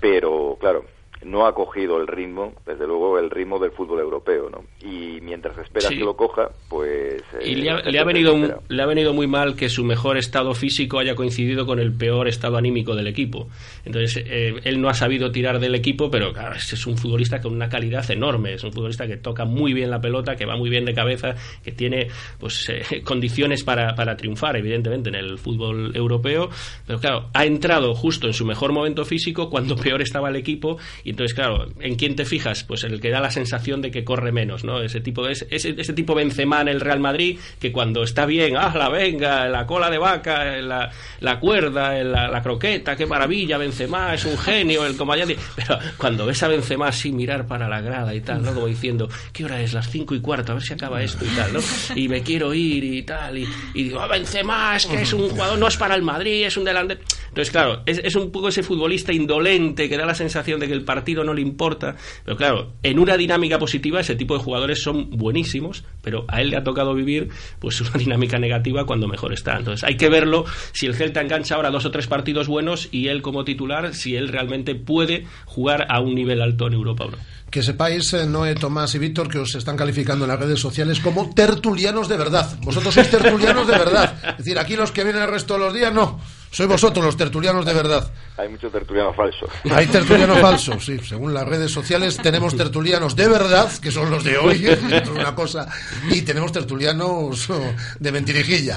pero claro, no ha cogido el ritmo, desde luego el ritmo del fútbol europeo, ¿no? Y mientras esperas Sí. que lo coja, pues... Y eh, le la ha, gente le ha venido, le ha venido muy mal que su mejor estado físico haya coincidido con el peor estado anímico del equipo. Entonces, eh, él no ha sabido tirar del equipo, pero claro, es es un futbolista con una calidad enorme. Es un futbolista que toca muy bien la pelota, que va muy bien de cabeza, que tiene pues eh, condiciones para, para triunfar, evidentemente, en el fútbol europeo. Pero claro, ha entrado justo en su mejor momento físico cuando peor estaba el equipo y Entonces, claro, ¿en quién te fijas? Pues en el que da la sensación de que corre menos, ¿no? Ese tipo, ese, ese tipo Benzema en el Real Madrid, que cuando está bien, ¡ah, la venga! La cola de vaca, la, la cuerda, la, la, croqueta, qué maravilla, Benzema, es un genio, el comandante. Pero cuando ves a Benzema así mirar para la grada y tal, ¿no? Diciendo, ¿qué hora es? Las cinco y cuarto, a ver si acaba esto y tal, ¿no? Y me quiero ir y tal, y, y digo, ¡ah, Benzema, es que es un jugador, no es para el Madrid, es un delantero. Entonces, claro, es, un poco ese futbolista indolente que da la sensación de que el partido no le importa. Pero claro, en una dinámica positiva ese tipo de jugadores son buenísimos, pero a él le ha tocado vivir pues una dinámica negativa cuando mejor está. Entonces hay que verlo si el Celta engancha ahora dos o tres partidos buenos y él como titular, si él realmente puede jugar a un nivel alto en Europa o no. Que sepáis, eh, Noé, Tomás y Víctor, que os están calificando en las redes sociales como tertulianos de verdad. Vosotros sois tertulianos de verdad. Es decir, aquí los que vienen el resto de los días, no. Sois vosotros los tertulianos de verdad. Hay mucho tertuliano falso. Hay tertulianos falsos, sí. Según las redes sociales tenemos tertulianos de verdad, que son los de hoy, es una cosa, y tenemos tertulianos oh, de mentirijilla.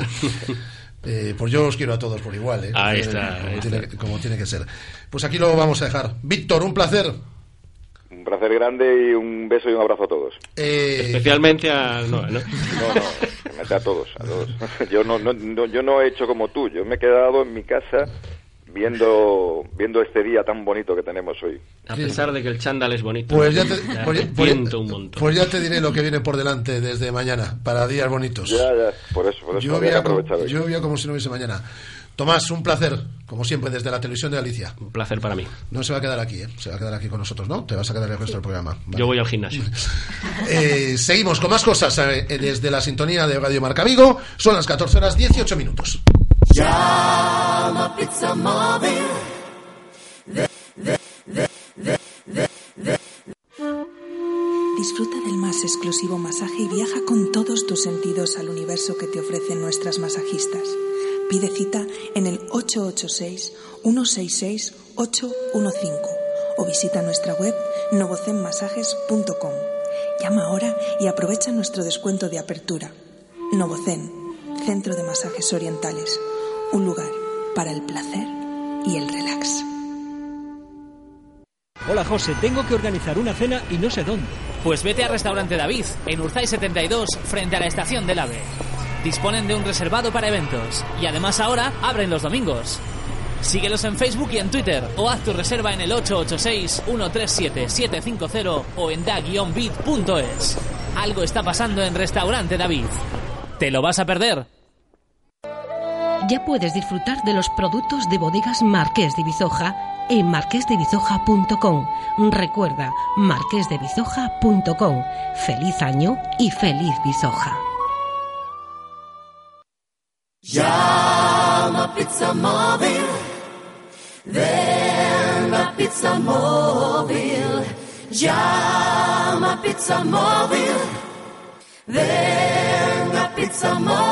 Eh, pues yo os quiero a todos por igual, ¿eh? Ahí está, como, ahí tiene, está. como tiene que ser. Pues aquí lo vamos a dejar. Víctor, un placer. Un placer grande y un beso y un abrazo a todos. Eh, Especialmente a Noé, ¿no? No, no, a todos, a todos. Yo no, no, no, yo no he hecho como tú, yo me he quedado en mi casa viendo viendo este día tan bonito que tenemos hoy. A pesar de que el chándal es bonito. Pues ya te, Ya pues, un montón. pues ya te diré lo que viene por delante desde mañana, para días bonitos. Ya, ya, por eso, por eso Lluvia, co- aprovechar hoy. lluvia como si no hubiese mañana. Tomás, un placer, como siempre, desde la televisión de Galicia. Un placer para mí. No se va a quedar aquí, ¿eh? se va a quedar aquí con nosotros, ¿no? Te vas a quedar el resto del programa. Vale. Yo voy al gimnasio. Eh, seguimos con más cosas eh, desde la sintonía de Radio Marca Vigo. Son las 14 horas 18 minutos. Llama Pizza Móvil. De, de, de. Disfruta del más exclusivo masaje y viaja con todos tus sentidos al universo que te ofrecen nuestras masajistas. Pide cita en el 886-166-815 o visita nuestra web novocenmasajes.com. Llama ahora y aprovecha nuestro descuento de apertura. Novocen, Centro de Masajes Orientales, un lugar para el placer y el relax. Hola José, tengo que organizar una cena y no sé dónde. Pues vete a Restaurante David, en Urzay 72, frente a la estación del AVE. Disponen de un reservado para eventos y además ahora abren los domingos. Síguelos en Facebook y en Twitter o haz tu reserva en el 886-137-750 o en da-bit.es. Algo está pasando en Restaurante David. ¿Te lo vas a perder? Ya puedes disfrutar de los productos de bodegas Marqués de Bizoja en marquesdebizoja.com. Recuerda, marquesdebizoja.com. Feliz año y feliz Bizoja. Llama Pizza Móvil. Ven a Pizza Móvil. Llama Pizza Móvil. Ven Pizza Móvil.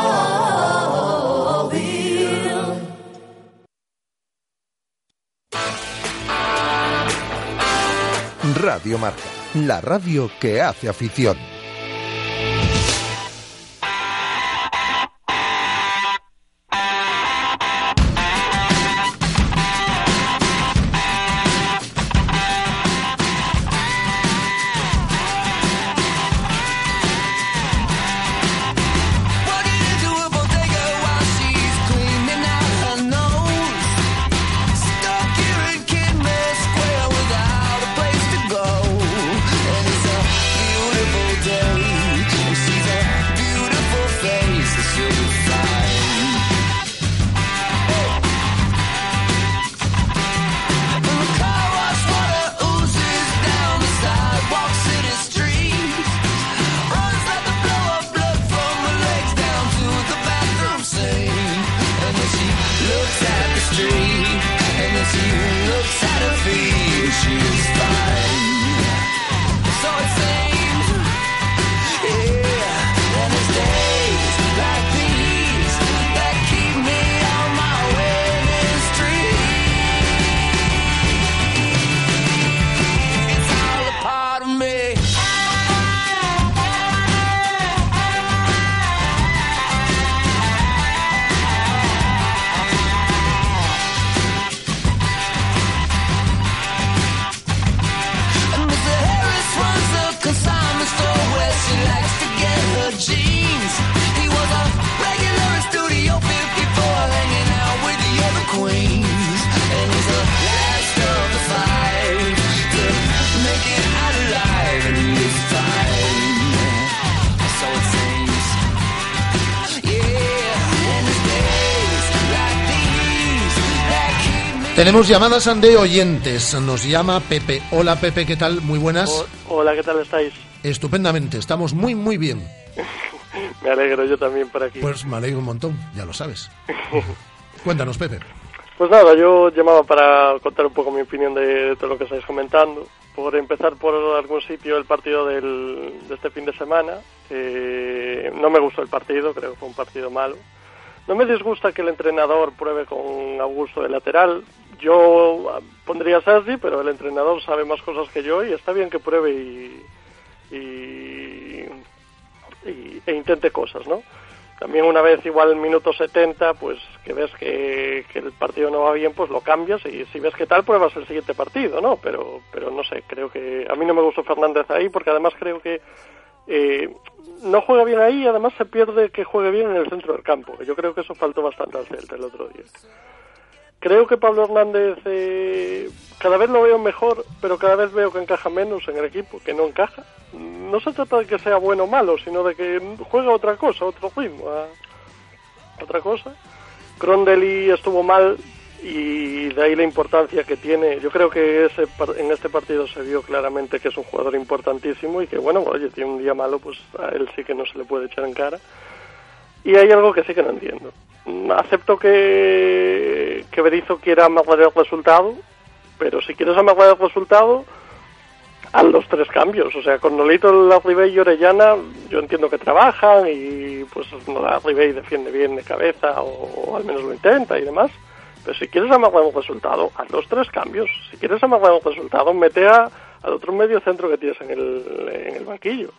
Radio Marca, la radio que hace afición. Tenemos llamadas de oyentes. Nos llama Pepe. Hola Pepe, ¿qué tal? Muy buenas. O- hola, ¿qué tal estáis? Estupendamente, estamos muy, muy bien. Me alegro yo también por aquí. Pues me alegro un montón, ya lo sabes. Cuéntanos, Pepe. Pues nada, yo llamaba para contar un poco mi opinión de, de todo lo que estáis comentando. Por empezar por algún sitio el partido del, de este fin de semana. eh, no me gustó el partido, creo que fue un partido malo. No me disgusta que el entrenador pruebe con Augusto de lateral. Yo ah, pondría a pero el entrenador sabe más cosas que yo y está bien que pruebe y, y, e intente cosas, ¿no? También una vez igual minuto 70, pues que ves que, que el partido no va bien, pues lo cambias y si ves que tal, pruebas el siguiente partido, ¿no? Pero, pero no sé, creo que a mí no me gustó Fernández ahí porque además creo que eh, no juega bien ahí y además se pierde que juegue bien en el centro del campo. Yo creo que eso faltó bastante al Celta el otro día. Creo que Pablo Hernández eh, cada vez lo veo mejor, pero cada vez veo que encaja menos en el equipo, que no encaja. No se trata de que sea bueno o malo, sino de que juega otra cosa, otro ritmo, a- otra cosa. Crondelli estuvo mal y de ahí la importancia que tiene. Yo creo que ese en este partido se vio claramente que es un jugador importantísimo y que, bueno, oye, tiene un día malo, pues a él sí que no se le puede echar en cara. Y hay algo que sí que no entiendo. Mm, Acepto que, que Berizzo quiera amarrar el resultado, pero si quieres amarrar el resultado, haz los tres cambios. O sea, con Nolito, Larribey y Orellana, yo entiendo que trabajan y pues Larribey defiende bien de cabeza o, al menos lo intenta y demás. Pero si quieres amarrar un resultado, haz los tres cambios. Si quieres amarrar un resultado, mete al otro medio centro que tienes en el, en el banquillo.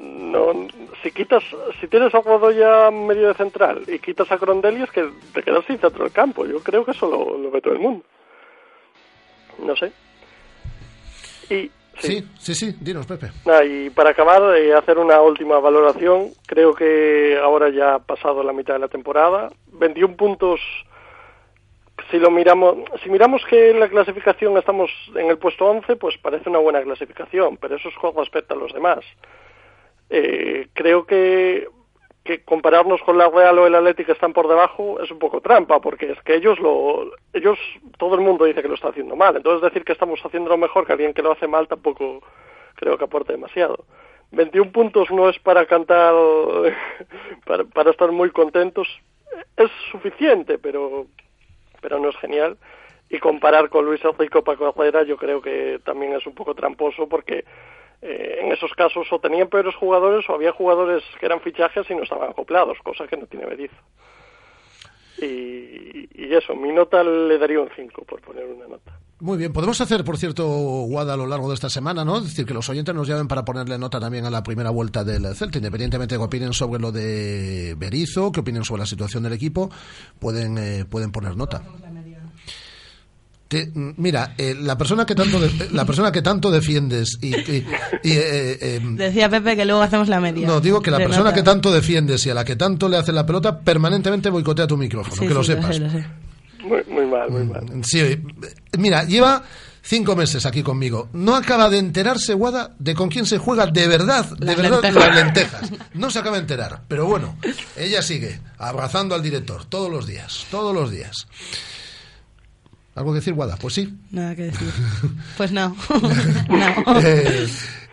No, si quitas, si tienes a Godoya medio de central y quitas a Crondelli es que te quedas sin centro del campo. Yo creo que eso lo, lo ve todo el mundo. No sé. Y Sí, sí, sí, dinos, Pepe. Ah, y para acabar, eh, hacer una última valoración. Creo que ahora ya ha pasado la mitad de la temporada. 21 puntos. Si lo miramos, si miramos que en la clasificación estamos en el puesto 11, pues parece una buena clasificación, pero eso es con respecto a los demás. Eh, creo que, que compararnos con la Real o el Atlético están por debajo es un poco trampa, porque es que ellos lo, ellos, todo el mundo dice que lo está haciendo mal. Entonces decir que estamos haciendo lo mejor que alguien que lo hace mal tampoco creo que aporte demasiado. 21 puntos no es para cantar, para, para estar muy contentos. Es suficiente, pero, pero no es genial. Y comparar con Luis Enrico Paco Herrera yo creo que también es un poco tramposo porque eh, en esos casos o tenían peores jugadores o había jugadores que eran fichajes y no estaban acoplados, cosa que no tiene Berizzo. Y, eso, mi nota le daría un 5 por poner una nota. Muy bien, podemos hacer, por cierto, Guada a lo largo de esta semana, ¿no? Es decir, que los oyentes nos llamen para ponerle nota también a la primera vuelta del Celta, independientemente de que opinen sobre lo de Berizzo, que opinen sobre la situación del equipo, pueden, eh, pueden poner nota. Te- mm, mira, eh, la persona que tanto de- la persona que tanto defiendes y, y- y, eh, eh, Decía Pepe que luego hacemos la media. no digo que la persona nota. que tanto defiendes y a la que tanto le hace la pelota permanentemente boicotea tu micrófono, Sí, que lo sí, sepas. sé, lo sé. Muy, muy mal, muy mal. Sí, eh, mira, lleva cinco meses aquí conmigo. No acaba de enterarse, Guada, de con quién se juega de verdad, de Las verdad, lentejas. las lentejas. No se acaba de enterar, pero bueno, ella sigue abrazando al director todos los días, todos los días. ¿Algo que decir, Guada? Pues sí. Nada que decir. Pues no. no. Eh,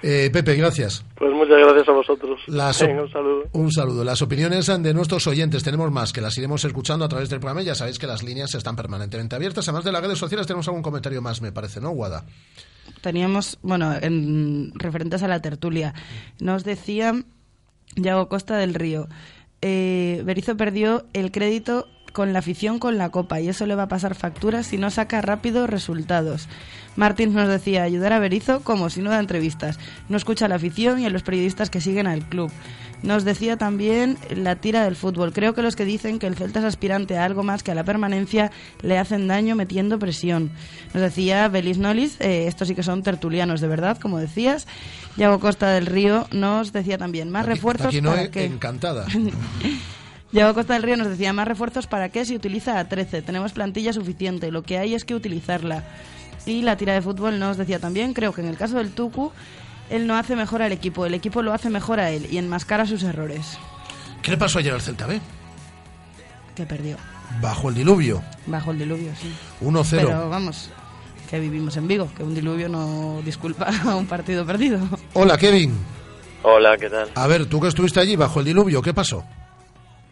eh, Pepe, gracias. Pues muchas gracias a vosotros. Las Venga, un saludo. Un saludo. Las opiniones de nuestros oyentes tenemos más, que las iremos escuchando a través del programa. Ya sabéis que las líneas están permanentemente abiertas. Además de las redes sociales, tenemos algún comentario más, me parece, ¿no, Guada? Teníamos, bueno, en referentes a la tertulia, nos decía Yago Costa del Río, eh, Berizzo perdió el crédito con la afición con la copa y eso le va a pasar facturas si no saca rápido resultados. Martins nos decía ayudar a Berizzo como si no da entrevistas, no escucha a la afición y a los periodistas que siguen al club. Nos decía también la tira del fútbol. Creo que los que dicen que el Celta es aspirante a algo más que a la permanencia le hacen daño metiendo presión. Nos decía Belis Nolis, eh, estos sí que son tertulianos de verdad, como decías. Yago Costa del Río nos decía también más refuerzos Aquí no para qué. encantada. Yago Costa del Río nos decía más refuerzos para qué si utiliza a 13. Tenemos plantilla suficiente, lo que hay es que utilizarla. Y la tira de fútbol nos decía también, creo que en el caso del Tucu, él no hace mejor al equipo, el equipo lo hace mejor a él y enmascara sus errores. ¿Qué le pasó ayer al Celta B? Que perdió. bajo el diluvio. Bajo el diluvio, sí. 1-0. Pero vamos, que vivimos en Vigo, que un diluvio no disculpa a un partido perdido. Hola, Kevin. Hola, ¿qué tal? A ver, tú que estuviste allí bajo el diluvio, ¿qué pasó?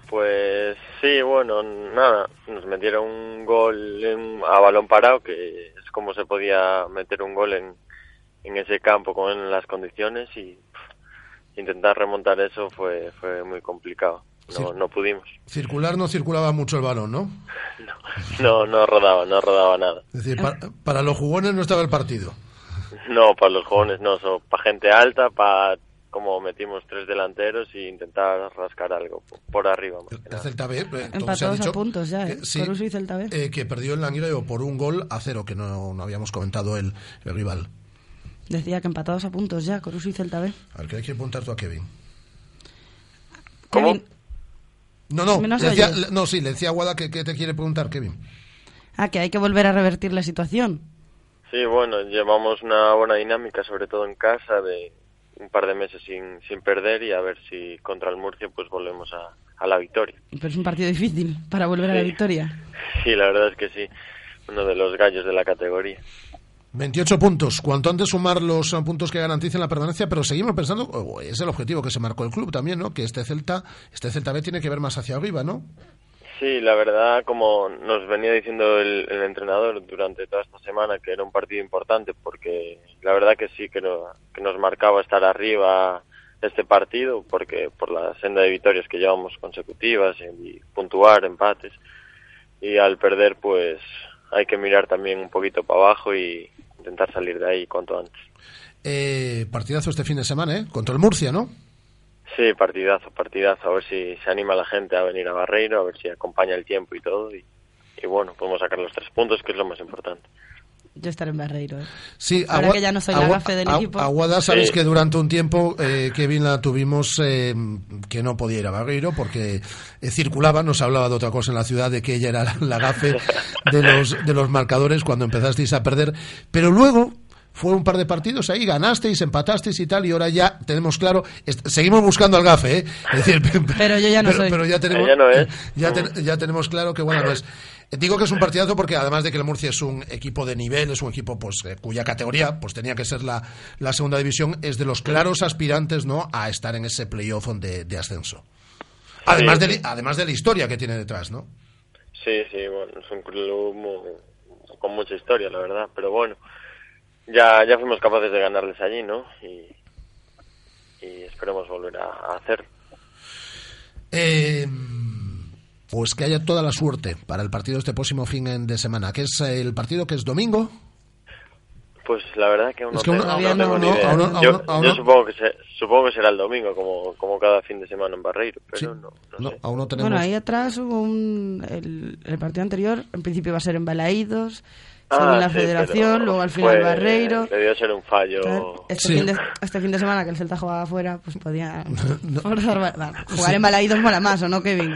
Pues sí, bueno, nada, nos metieron un gol en- a balón parado, que es como se podía meter un gol en, en ese campo con las condiciones y pff, intentar remontar eso fue, fue muy complicado. No, no pudimos. Circular no circulaba mucho el balón, ¿no? No, no rodaba, no rodaba nada. Es decir, pa- para, los jugones no estaba el partido. No, para los jóvenes no, para gente alta, para como metimos tres delanteros y intentar rascar algo po- por arriba. más que El nada. Celta B, eh, todo se ha Empatados dicho a puntos ya, ¿eh? que sí, Coruso y Celta B. eh, que perdió el Langreo por un gol a cero, que no, no habíamos comentado el, el rival. Decía que empatados a puntos ya, Coruso y Celta B. A ver, ¿qué le quiere preguntar tú a Kevin? Kevin, No, no, ¿Me nos le decía- le- no, sí, le decía a Guada que, que te quiere preguntar, Kevin. ah, que hay que volver a revertir la situación. Sí, bueno, llevamos una buena dinámica, sobre todo en casa, de un par de meses sin, sin perder y a ver si contra el Murcia pues volvemos a, a la victoria. Pero es un partido difícil para volver a la victoria. Sí, la verdad es que sí, uno de los gallos de la categoría. 28 puntos. Cuanto antes sumar los eh, puntos que garanticen la permanencia, pero seguimos pensando, es el objetivo que se marcó el club también, ¿no? Que este Celta, este Celta B tiene que ver más hacia arriba, ¿no? Sí, la verdad, como nos venía diciendo el, el entrenador durante toda esta semana, que era un partido importante, porque la verdad que sí, que, no- que nos marcaba estar arriba este partido, porque por la senda de victorias que llevamos consecutivas y puntuar, empates, y al perder, pues hay que mirar también un poquito para abajo y intentar salir de ahí cuanto antes. Eh, partidazo este fin de semana, ¿eh? Contra el Murcia, ¿no? Sí, partidazo, partidazo, a ver si se anima la gente a venir a Barreiro, a ver si acompaña el tiempo y todo, y, y bueno, podemos sacar los tres puntos, que es lo más importante. Yo estaré en Barreiro. ¿eh? Sí, Ahora Agua- que ya no soy la gafe del equipo. Aguada, sabes Sí. que durante un tiempo eh, Kevin la tuvimos eh, que no podía ir a Barreiro porque eh, circulaba, nos hablaba de otra cosa en la ciudad, de que ella era la, la gafe de los, de los marcadores cuando empezasteis a perder. Pero luego fue un par de partidos ahí, ganasteis, empatasteis y tal, y ahora ya tenemos claro, seguimos buscando al gafe, ¿eh? Es decir, Pero yo ya no pero, soy. pero ya tenemos, Ella no es. ya, ten- ya tenemos claro que bueno no es. Digo que es un partidazo porque además de que el Murcia es un equipo de nivel, es un equipo pues eh, cuya categoría pues tenía que ser la, la segunda división, es de los claros aspirantes no a estar en ese playoff de, de ascenso. Además de, además de la historia que tiene detrás, ¿no? Sí, sí, bueno, es un club con mucha historia, la verdad, pero bueno, ya, ya fuimos capaces de ganarles allí, ¿no? Y, y esperemos volver a, a hacer. Eh, pues que haya toda la suerte para el partido este próximo fin de semana, que es el partido que es domingo. Pues la verdad que aún Es no que no yo supongo, que se- supongo que será el domingo, como, como cada fin de semana en Barreiro, pero no, no No, sé. aún no tenemos. Bueno, ahí atrás hubo un. El, el partido anterior, en principio iba a ser en Balaídos, Ah, según la sí, federación, luego al final fue- Barreiro. Debió ser un fallo. Claro, Este, Sí. fin de, este fin de semana que el Celta jugaba afuera, pues podía forzar ba- va, jugar en Balaídos mola más, ¿o no, Kevin?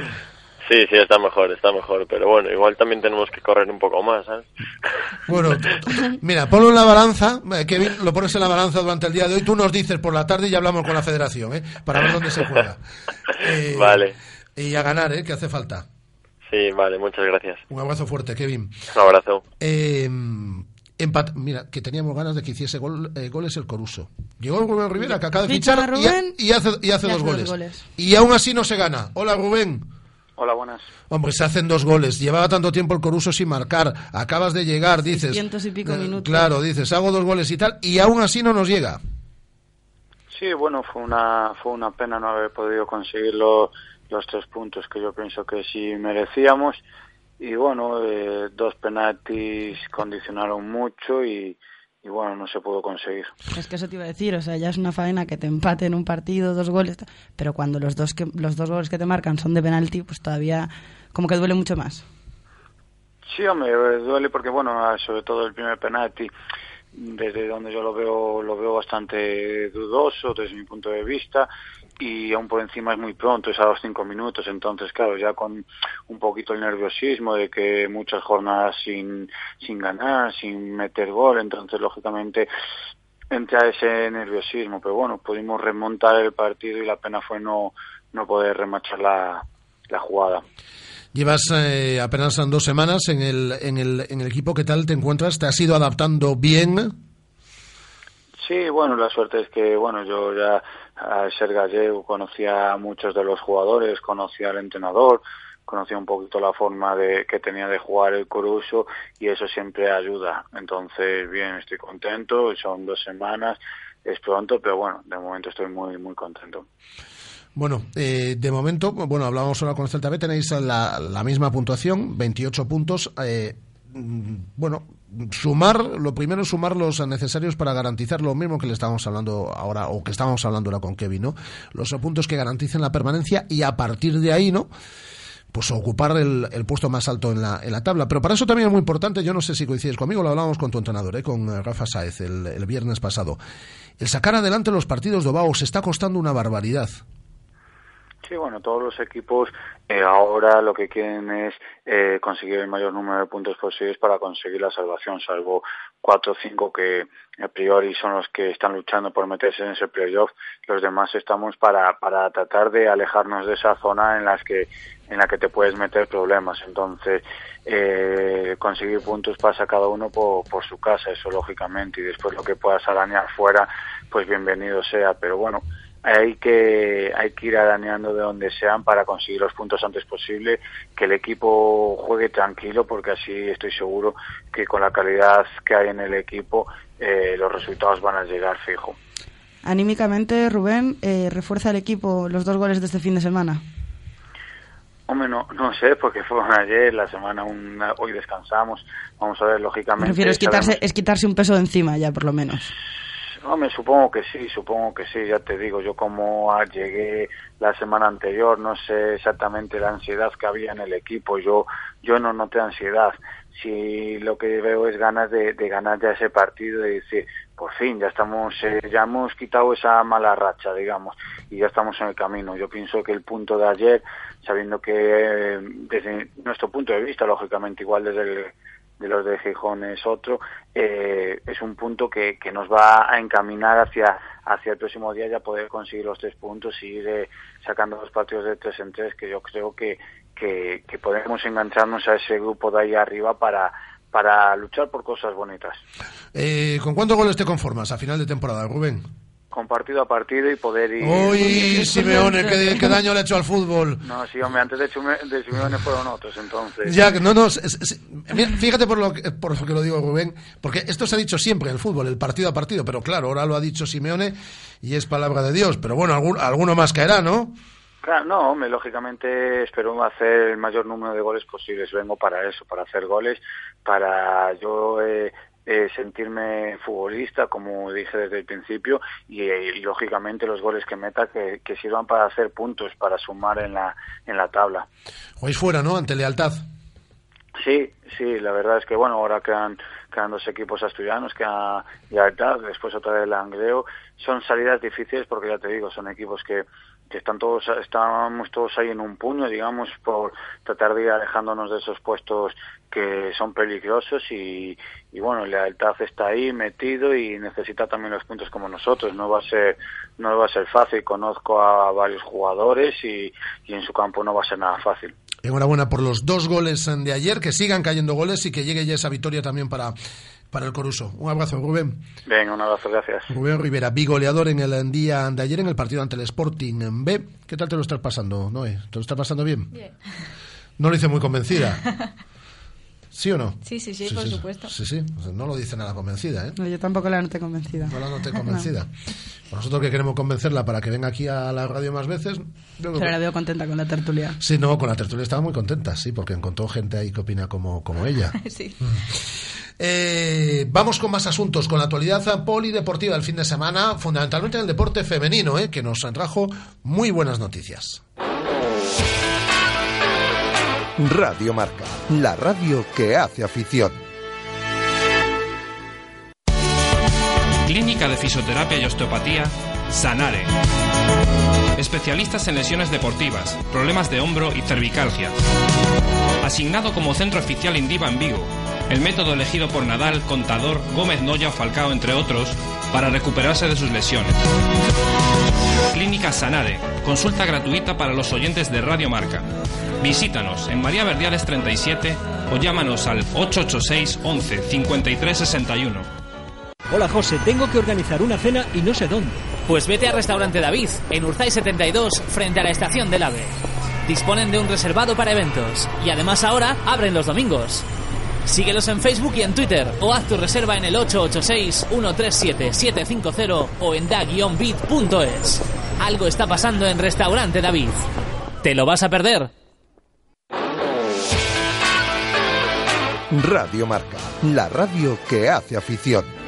Sí, sí, está mejor, está mejor, pero bueno, igual también tenemos que correr un poco más, ¿sabes? Bueno, t- t- mira, ponlo en la balanza, eh, Kevin, lo pones en la balanza durante el día de hoy, tú nos dices por la tarde y ya hablamos con la federación, ¿eh? Para ver dónde se juega. Eh, Vale. Y a ganar, ¿eh? Que hace falta. Sí, vale, muchas gracias. Un abrazo fuerte, Kevin. Un abrazo. Eh, empat- Mira, que teníamos ganas de que hiciese gol- eh, goles el Coruso. Llegó Rubén Rivera, que acaba de fichar a y, ha- Rubén y hace, y hace y dos goles. goles. Y aún así no se gana. Hola, Rubén. Hola, buenas. Hombre, se hacen dos goles. Llevaba tanto tiempo el Coruso sin marcar. Acabas de llegar, dices. Cientos y pico eh, minutos. Claro, dices, hago dos goles y tal. Y aún así no nos llega. Sí, bueno, fue una, fue una pena no haber podido conseguir lo- los tres puntos que yo pienso que sí merecíamos. Y bueno, eh, dos penaltis condicionaron mucho y, y bueno, no se pudo conseguir. Es que eso te iba a decir, o sea, ya es una faena que te empate en un partido, dos goles, pero cuando los dos, que, los dos goles que te marcan son de penalti, pues todavía como que duele mucho más. Sí, hombre, eh, duele porque, bueno, ah, sobre todo el primer penalti, desde donde yo lo veo, lo veo bastante dudoso desde mi punto de vista y aún por encima es muy pronto, es a los cinco minutos, entonces, claro, ya con un poquito el nerviosismo de que muchas jornadas sin, sin ganar, sin meter gol, entonces, lógicamente, entra ese nerviosismo, pero bueno, pudimos remontar el partido y la pena fue no, no poder remachar la, la jugada. Llevas eh, apenas dos semanas en el, en, el, en el equipo. ¿Qué tal te encuentras? ¿Te has ido adaptando bien? Sí, bueno, la suerte es que, bueno, yo ya al ser gallego conocía a muchos de los jugadores, conocía al entrenador, conocía un poquito la forma de que tenía de jugar el Coruso y eso siempre ayuda. Entonces, bien, estoy contento, son dos semanas, es pronto, pero bueno, de momento estoy muy, muy contento. Bueno, eh, de momento, bueno, hablábamos ahora con el Celta B, tenéis la, la misma puntuación, 28 puntos. Eh, bueno, sumar, lo primero es sumar los necesarios para garantizar lo mismo que le estábamos hablando ahora, o que estábamos hablando ahora con Kevin, ¿no? Los puntos que garanticen la permanencia y a partir de ahí, ¿no? pues ocupar el, el, puesto más alto en la, en la tabla. Pero para eso también es muy importante, yo no sé si coincides conmigo, lo hablábamos con tu entrenador, ¿eh? con Rafa Saez el, el viernes pasado. El sacar adelante los partidos de Obao se está costando una barbaridad. Sí, bueno, todos los equipos eh, ahora lo que quieren es eh, conseguir el mayor número de puntos posibles para conseguir la salvación, salvo cuatro o cinco que a priori son los que están luchando por meterse en ese playoff. Los demás estamos para, para tratar de alejarnos de esa zona en las que en la que te puedes meter problemas. Entonces, eh, conseguir puntos pasa cada uno por, por su casa, eso lógicamente, y después lo que puedas arañar fuera, pues bienvenido sea. Pero bueno, hay que hay que ir arañando de donde sean para conseguir los puntos antes posible, que el equipo juegue tranquilo, porque así estoy seguro que con la calidad que hay en el equipo eh, los resultados van a llegar fijo. Anímicamente, Rubén, eh, ¿refuerza el equipo los dos goles de este fin de semana? Hombre, no, no sé, porque fueron ayer, la semana una, hoy descansamos. Vamos a ver, lógicamente. Me refiero, es quitarse, es quitarse un peso de encima ya, por lo menos. Hombre, supongo que sí, supongo que sí, ya te digo, yo como llegué la semana anterior, no sé exactamente la ansiedad que había en el equipo, yo yo no noté ansiedad, si lo que veo es ganas de, de ganar ya ese partido y decir, por fin, ya estamos, eh, ya hemos quitado esa mala racha, digamos, y ya estamos en el camino. Yo pienso que el punto de ayer, sabiendo que eh, desde nuestro punto de vista, lógicamente igual desde el de los de Gijón es otro, eh, es un punto que, que nos va a encaminar hacia, hacia el próximo día ya poder conseguir los tres puntos y ir eh, sacando los partidos de tres en tres, que yo creo que, que, que podemos engancharnos a ese grupo de ahí arriba para, para luchar por cosas bonitas. Eh, ¿Con cuántos goles te conformas a final de temporada, Rubén? Con partido a partido y poder ir... Uy, Simeone, ¿qué, qué daño le ha hecho al fútbol. No, sí, hombre, antes de, Chume, de Simeone fueron otros, entonces... Ya, no, no, es, es, fíjate por lo, que, por lo que lo digo, Rubén, porque esto se ha dicho siempre en el fútbol, el partido a partido, pero claro, ahora lo ha dicho Simeone y es palabra de Dios, pero bueno, algún, alguno más caerá, ¿no? Claro, no, hombre, lógicamente espero hacer el mayor número de goles posibles. Vengo para eso, para hacer goles, para yo eh, eh, sentirme futbolista, como dije desde el principio, y, y, lógicamente los goles que meta que, que, sirvan para hacer puntos, para sumar en la, en la tabla. Jugáis fuera, ¿no? Ante lealtad. Sí, sí, la verdad es que bueno, ahora quedan, quedan dos equipos asturianos, queda lealtad, después otra vez el Langreo. Son salidas difíciles porque ya te digo, son equipos que que están todos estamos todos ahí en un puño digamos por tratar de ir alejándonos de esos puestos que son peligrosos y, y bueno lealtad está ahí metido y necesita también los puntos como nosotros. No va a ser no va a ser fácil. Conozco a varios jugadores y, y en su campo no va a ser nada fácil. Enhorabuena por los dos goles de ayer, que sigan cayendo goles y que llegue ya esa victoria también para, para el Coruso. Un abrazo, Rubén. Venga, un abrazo, gracias. Rubén Rivera, bigoleador en el día de ayer en el partido ante el Sporting B. ¿Qué tal te lo estás pasando, Noé? ¿Te lo estás pasando bien? Bien. No lo hice muy convencida. ¿Sí o no? Sí, sí, sí, sí por sí, supuesto. Sí, sí, no lo dice nada convencida, ¿eh? No, yo tampoco la noté convencida. No la noté convencida. No. Nosotros que queremos convencerla para que venga aquí a la radio más veces... Pero que... la veo contenta con la tertulia. Sí, no, con la tertulia estaba muy contenta, sí, porque encontró gente ahí que opina como, como ella. sí. Eh, vamos con más asuntos, con la actualidad polideportiva del fin de semana, fundamentalmente en el deporte femenino, eh, que nos trajo muy buenas noticias. Radio Marca, la radio que hace afición. Clínica de Fisioterapia y Osteopatía, Sanare. Especialistas en lesiones deportivas, problemas de hombro y cervicalgia. Asignado como centro oficial Indiva en Vigo el método elegido por Nadal, Contador, Gómez Noya o Falcao, entre otros, para recuperarse de sus lesiones. Clínica Sanade, consulta gratuita para los oyentes de Radio Marca. Visítanos en María Verdiales 37 o llámanos al 886 11 53 61. Hola José, tengo que organizar una cena y no sé dónde. Pues vete a Restaurante David, en Urzay 72, frente a la estación del AVE. Disponen de un reservado para eventos y además ahora abren los domingos. Síguelos en Facebook y en Twitter o haz tu reserva en el 886-137-750 o en da-bit.es. Algo está pasando en Restaurante David. ¿Te lo vas a perder? Radio Marca, la radio que hace afición.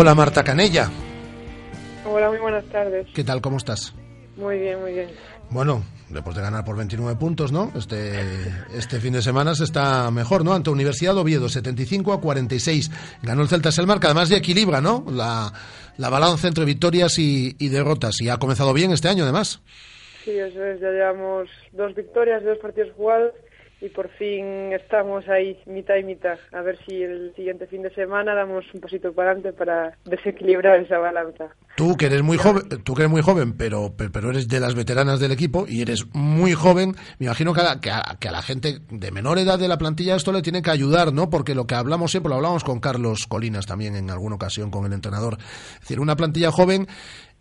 Hola Marta Canella, Hola, muy buenas tardes. ¿qué tal? ¿Cómo estás? Muy bien, muy bien. Bueno, después de ganar por 29 puntos, ¿no? Este, este fin de semana se está mejor, ¿no? Ante Universidad de Oviedo, 75 a 46. Ganó el Celta Selmar, que además ya equilibra, ¿no? La, la balanza entre victorias y, y derrotas. Y ha comenzado bien este año, además. Sí, eso es, ya llevamos dos victorias, dos partidos jugados y por fin estamos ahí mitad y mitad. A ver si el siguiente fin de semana damos un pasito para adelante para desequilibrar esa balanza. Tú que eres muy joven, tú que eres muy joven, pero, pero eres de las veteranas del equipo y eres muy joven, me imagino que a, que, a, que a la gente de menor edad de la plantilla esto le tiene que ayudar, ¿no? Porque lo que hablamos siempre, lo hablamos con Carlos Colinas también en alguna ocasión con el entrenador. Es decir, una plantilla joven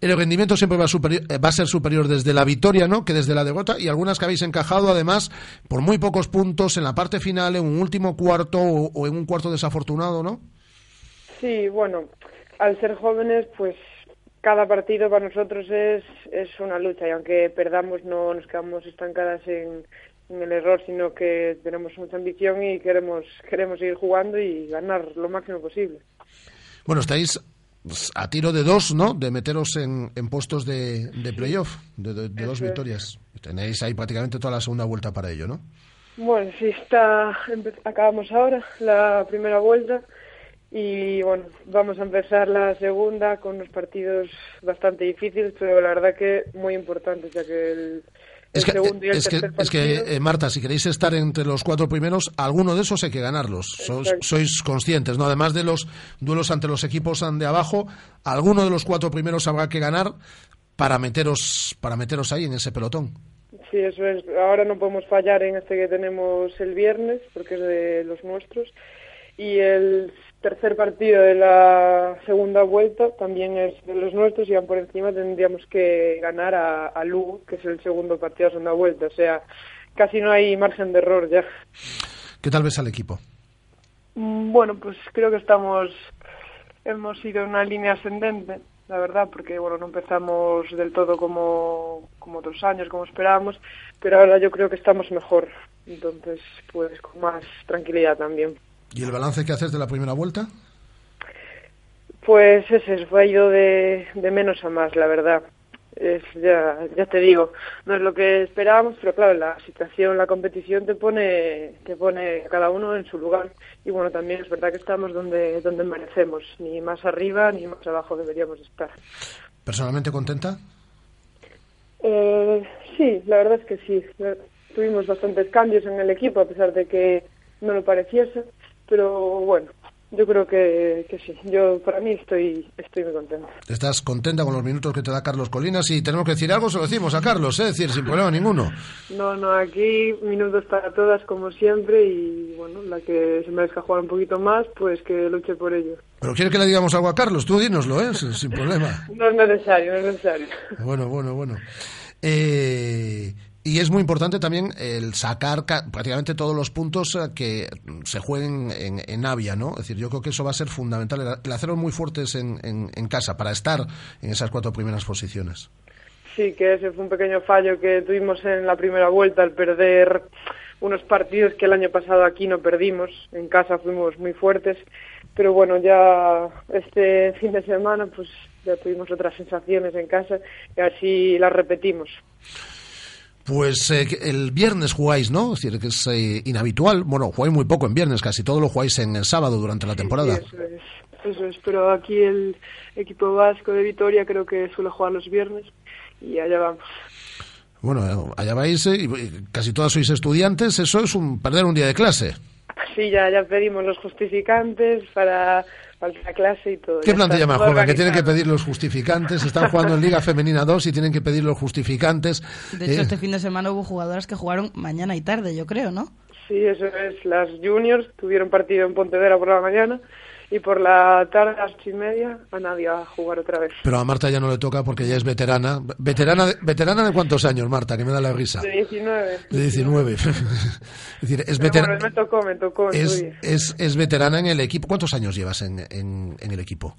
el rendimiento siempre va superior- eh, va a ser superior desde la victoria, ¿no? Que desde la derrota y algunas que habéis encajado además por muy pocos puntos en la parte final, en un último cuarto o, o en un cuarto desafortunado, ¿no? Sí, bueno, al ser jóvenes, pues cada partido para nosotros es, es una lucha y aunque perdamos no nos quedamos estancadas en, en el error, sino que tenemos mucha ambición y queremos, queremos seguir jugando y ganar lo máximo posible. Bueno, estáis pues, a tiro de dos, ¿no? De meteros en, en puestos de, de playoff, de, de- de dos victorias. Tenéis ahí prácticamente toda la segunda vuelta para ello, ¿no? Bueno, sí, está, acabamos ahora la primera vuelta y bueno, vamos a empezar la segunda con unos partidos bastante difíciles, pero la verdad que muy importantes, ya que el, Es que, segundo y el es que, tercer es que eh, Marta, si queréis estar entre los cuatro primeros, alguno de esos hay que ganarlos. Sois, sois conscientes, ¿no? Además de los duelos ante los equipos de abajo, alguno de los cuatro primeros habrá que ganar para meteros, para meteros ahí en ese pelotón. Sí, eso es. Ahora no podemos fallar en este que tenemos el viernes, porque es de los nuestros. Y el tercer partido de la segunda vuelta también es de los nuestros y aún por encima tendríamos que ganar a, a Lugo, que es el segundo partido de la segunda vuelta. O sea, casi no hay margen de error ya. ¿Qué tal ves al equipo? Mm, Bueno, pues creo que estamos, hemos ido en una línea ascendente, la verdad, porque bueno, no empezamos del todo como, como otros años, como esperábamos, pero ahora yo creo que estamos mejor, entonces pues con más tranquilidad también. ¿Y el balance que haces de la primera vuelta? Pues ese fue ido de, de menos a más, la verdad. es, ya, ya te digo, no es lo que esperábamos, pero claro, la situación, la competición te pone, te pone a cada uno en su lugar. Y bueno, también es verdad que estamos donde, donde merecemos, ni más arriba ni más abajo deberíamos estar. ¿Personalmente contenta? Eh, sí, la verdad es que sí. Tuvimos bastantes cambios en el equipo, a pesar de que no lo pareciese, pero bueno, yo creo que, que sí. Yo, para mí, estoy, estoy muy contenta. ¿Estás contenta con los minutos que te da Carlos Colinas? Si tenemos que decir algo, se lo decimos a Carlos, ¿eh? es decir, sin problema ninguno. No, no, aquí minutos para todas, como siempre, y bueno, la que se merezca jugar un poquito más, pues que luche por ello. ¿Pero quieres que le digamos algo a Carlos? Tú dínoslo, ¿eh? sin problema. No es necesario, no es necesario. Bueno, bueno, bueno. Eh, y es muy importante también el sacar ca- prácticamente todos los puntos eh, que se jueguen en, en Avia, ¿no? Es decir, yo creo que eso va a ser fundamental, el hacerlos muy fuertes en, en- en casa para estar en esas cuatro primeras posiciones. Sí, que ese fue un pequeño fallo que tuvimos en la primera vuelta al perder unos partidos que el año pasado aquí no perdimos. En casa fuimos muy fuertes, pero bueno, ya este fin de semana pues ya tuvimos otras sensaciones en casa y así las repetimos. Pues eh, el viernes jugáis, ¿no? Es decir, que es eh, inhabitual. Bueno, jugáis muy poco en viernes, casi todo lo jugáis en el sábado durante la temporada. Sí, eso es, eso es, pero aquí el equipo vasco de Vitoria creo que suele jugar los viernes y allá vamos. Bueno, allá vais, eh, y y casi todas sois estudiantes, eso es un perder un día de clase. Sí, ya, ya pedimos los justificantes para, la clase y todo. ¿Qué plantilla más juega? Que tienen que pedir los justificantes, están jugando en Liga Femenina 2 y tienen que pedir los justificantes. De hecho, Eh, este fin de semana hubo jugadoras que jugaron mañana y tarde, yo creo, ¿no? Sí, eso es. Las juniors tuvieron partido en Pontevedra por la mañana y por la tarde a las ocho y media a nadie a jugar otra vez. Pero a Marta ya no le toca porque ya es veterana. ¿Veterana de, veterana de cuántos años, Marta? Que me da la risa. De 19. De 19. es decir, es, Pero veter- bueno, me tocó, me tocó. es, es, es veterana en el equipo. ¿Cuántos años llevas en, en, en el equipo?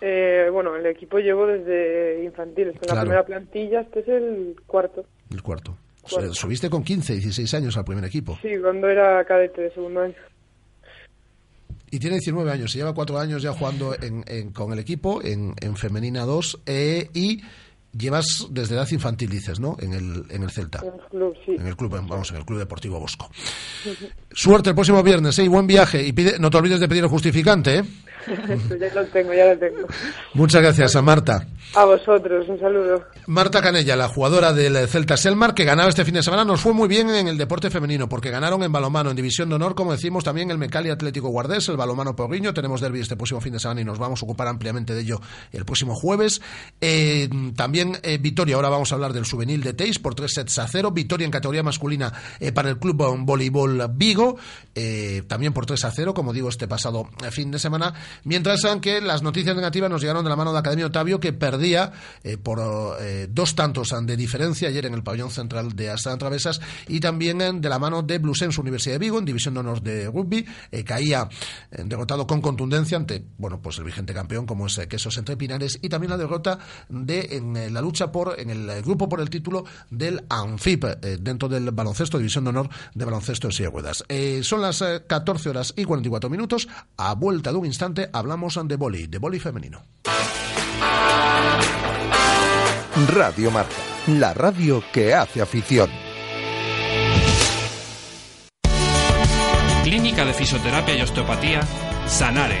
Eh, bueno, el equipo llevo desde infantil. En la Claro. primera plantilla, este es el cuarto. El cuarto. Cuarto. Subiste con 15, 16 años al primer equipo. Sí, cuando era cadete de segundo año. Y tiene 19 años, se lleva cuatro años ya jugando en, en- con el equipo en, en Femenina 2 eh, y llevas desde edad infantil, dices, ¿no? En el, en el Celta. En el club, sí. En el club, vamos, en el Club Deportivo Bosco. Suerte el próximo viernes, ¿eh? Y buen viaje. Y pide, no te olvides de pedir el justificante, ¿eh? Ya lo tengo, ya lo tengo. Muchas gracias a Marta. A vosotros, un saludo. Marta Canella, la jugadora del Celta Selmar, que ganaba este fin de semana, nos fue muy bien en el deporte femenino, porque ganaron en balomano, en división de honor, como decimos, también el Mecali Atlético Guardés, el balomano Porriño, tenemos derby este próximo fin de semana y nos vamos a ocupar ampliamente de ello el próximo jueves. Eh, también eh, Vitoria, ahora vamos a hablar del juvenil de Teis, por tres sets a cero, Vitoria en categoría masculina eh, para el Club Voleibol Vigo, eh, también por 3 a 0, como digo, este pasado fin de semana, mientras que las noticias negativas nos llegaron de la mano de Academia Otavio, que perdía eh, por eh, dos tantos de diferencia ayer en el pabellón central de Astana Travesas y también de la mano de Blusens Universidad de Vigo en división de honor de rugby eh, caía derrotado con contundencia ante bueno pues el vigente campeón como es Quesos Entre Pinares y también la derrota de en la lucha por en el grupo por el título del Anfip dentro del baloncesto división de honor de baloncesto de Eh, son las eh, 14 horas y 44 minutos. A vuelta de un instante hablamos de boli de boli femenino Radio Marca, la radio que hace afición. Clínica de Fisioterapia y Osteopatía, Sanare.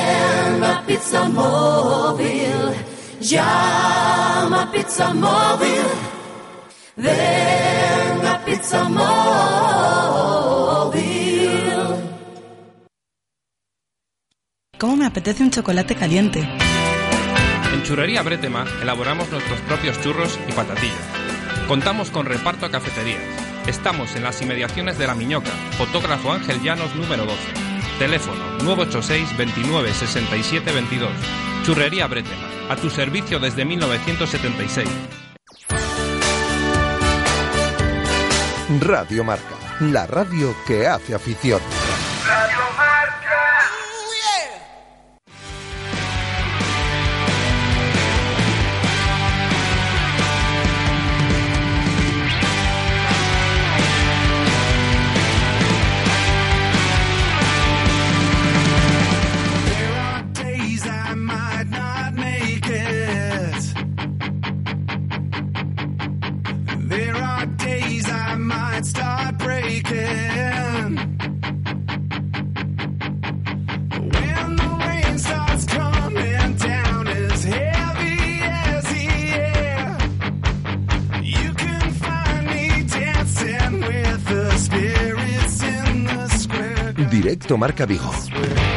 A Pizza Móvil. Llama Pizza Móvil. Ven a Pizza Móvil. ¿Cómo me apetece un chocolate caliente? En Churrería Bretema elaboramos nuestros propios churros y patatillas. Contamos con reparto a cafeterías. Estamos en las inmediaciones de La Miñoca, fotógrafo Ángel Llanos número 12. Teléfono 986 29 67 22. Churrería Bretema, a tu servicio desde 1976. Radio Marca, la radio que hace afición. Marca Vigo.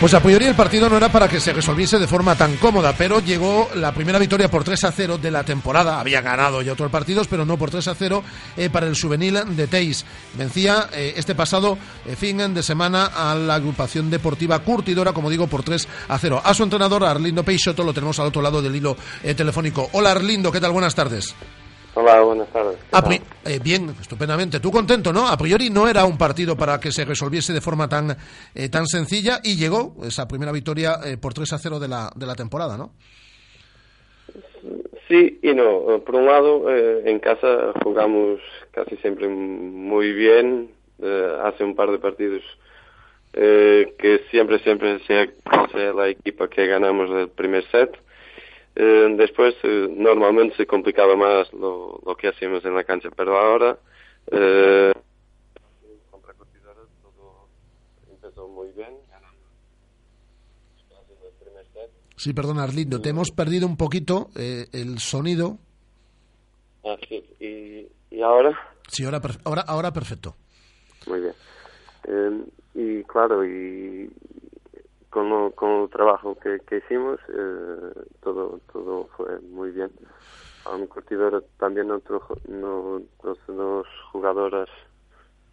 Pues a priori el partido no era para que se resolviese de forma tan cómoda, pero llegó la primera victoria por 3 a 0 de la temporada. Había ganado ya otros partidos, pero no por 3 a 0 eh, para el juvenil de Teis. Vencía eh, este pasado eh, fin de semana a la agrupación deportiva Curtidora, como digo, por 3 a 0. A su entrenador, Arlindo Peixoto, lo tenemos al otro lado del hilo eh, telefónico. Hola Arlindo, ¿qué tal? Buenas tardes. Hola, buenas tardes. Eh, bien, estupendamente. Tú contento, ¿no? A priori no era un partido para que se resolviese de forma tan, eh, tan sencilla y llegó esa primera victoria eh, por 3 a 0 de la, de la temporada, ¿no? Sí y no. Eh, Por un lado, eh, en casa jugamos casi siempre muy bien. Hace un par de partidos eh, que siempre, siempre sea, sea la equipa que ganamos el primer set. Eh, después, eh, normalmente se complicaba más lo, lo que hacíamos en la cancha, pero ahora eh, contra todo empezó muy bien. Sí, perdona, Arlindo, te hemos perdido un poquito eh, el sonido. Ah, sí. ¿Y, y ahora? Sí, ahora, ahora, ahora perfecto. Muy bien. Eh, y claro, y con, con el trabajo que, que hicimos, eh, todo todo fue muy bien. A un curtidor también nosotros, nosotros dos jugadoras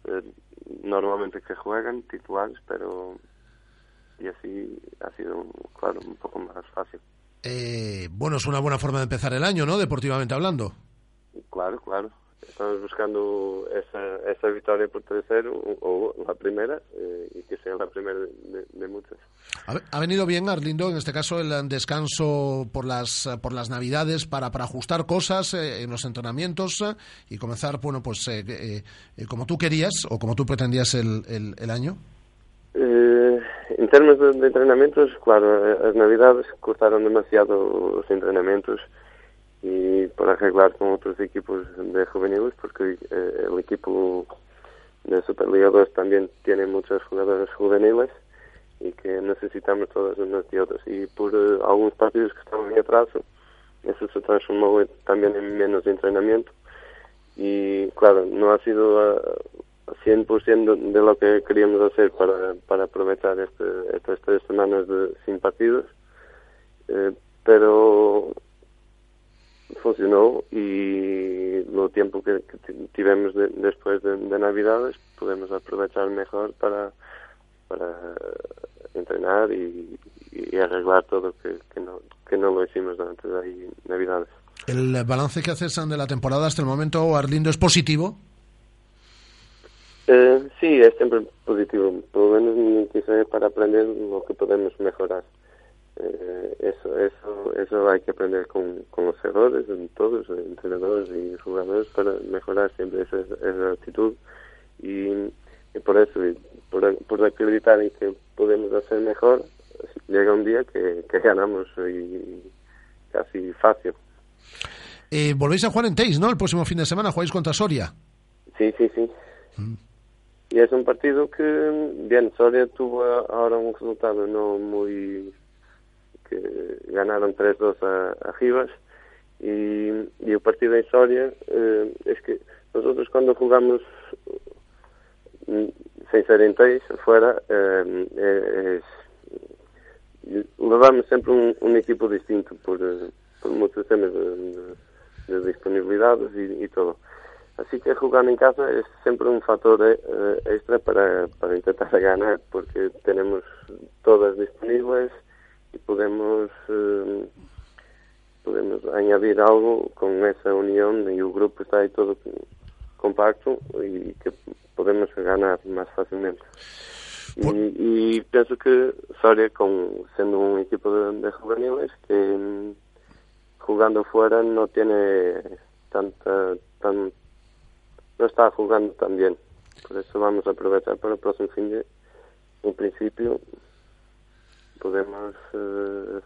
eh, normalmente que juegan titulares, pero y así ha sido, claro, un poco más fácil. Eh, bueno, es una buena forma de empezar el año, ¿no? Deportivamente hablando. Claro, claro. Estamos buscando esa, esa victoria por tercero o, o la primera eh, y que sea la primera de, de- muchas. Ha, ha venido bien, Arlindo, en este caso el descanso por las, por las Navidades para, para ajustar cosas eh, en los entrenamientos eh, y comenzar, bueno, pues eh, como tú querías o como tú pretendías el, el, el año. En términos de, de entrenamientos, claro, las navidades cortaron demasiado los entrenamientos y por arreglar con otros equipos de juveniles, porque eh, el equipo de Superliga 2 también tiene muchos jugadores juveniles y que necesitamos todos unos de otros. Y por eh, algunos partidos que estaban en atraso, eso se transformó también en menos entrenamiento. Y claro, no ha sido ah, 100% de lo que queríamos hacer para, para aprovechar este, estas tres semanas de, sin partidos. Eh, pero funcionou e no tempo que, que ti- tivemos de, despois de, de Navidades podemos aprovechar mejor para para entrenar y, y arreglar todo que, que no que no lo hicimos durante las Navidades. El balance que haces de la temporada hasta el momento, Arlindo, es positivo. Eh, sí, es siempre positivo, por lo menos para aprender lo que podemos mejorar. Eh, eso, eso, eso hay que aprender con, con los errores, en todos, entrenadores y jugadores, para mejorar siempre esa, esa actitud. Y, y por eso, y por, por acreditar en que podemos hacer mejor, llega un día que, que ganamos y casi fácil. Eh, volvéis a jugar en Teis, ¿no? El próximo fin de semana jugáis contra Soria. Sí, sí, sí. Y es un partido que, bien, Soria tuvo ahora un resultado no muy... que ganaron 3-2 a, a Rivas y, y el partido en Soria eh, es que nosotros cuando jugamos mm, sin ser en Teis, fuera, eh, eh, levamos sempre un, un equipo distinto por, por muchos temas de, de, de disponibilidades y, y todo. Así que jugar en casa es siempre un factor eh, extra para, para ganar, porque tenemos todas disponibles y podemos eh, podemos añadir algo con esa unión y el grupo está ahí todo compacto y que podemos ganar más fácilmente. Y, y pienso que Soria, con, siendo un equipo de, de juveniles, que mm, jugando fuera no tiene tanta tan no está jugando tan bien. Por eso vamos a aprovechar para el próximo fin de en principio podemos eh,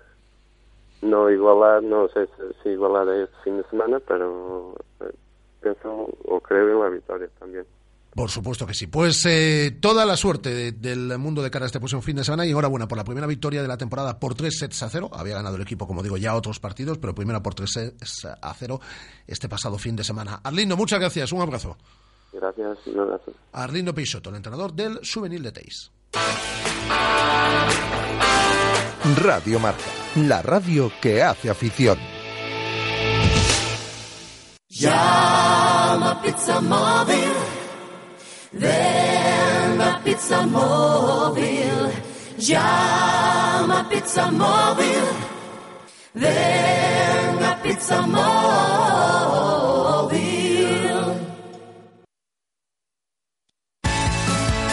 no igualar, no sé si, si igualar este fin de semana, pero eh, pienso o creo en la victoria también. Por supuesto que sí. Pues eh, toda la suerte de- del mundo de cara a este próximo fin de semana y enhorabuena por la primera victoria de la temporada por tres sets a cero. Había ganado el equipo, como digo, ya otros partidos, pero primera por tres sets a cero este pasado fin de semana. Arlindo, muchas gracias. Un abrazo. Gracias, un abrazo. Arlindo Peixoto, el entrenador del Juvenil de Teis. Radio Marca, la radio que hace afición. Llama Pizza Móvil. Ven a Pizza Móvil. Llama Pizza Móvil. Ven a Pizza Móvil.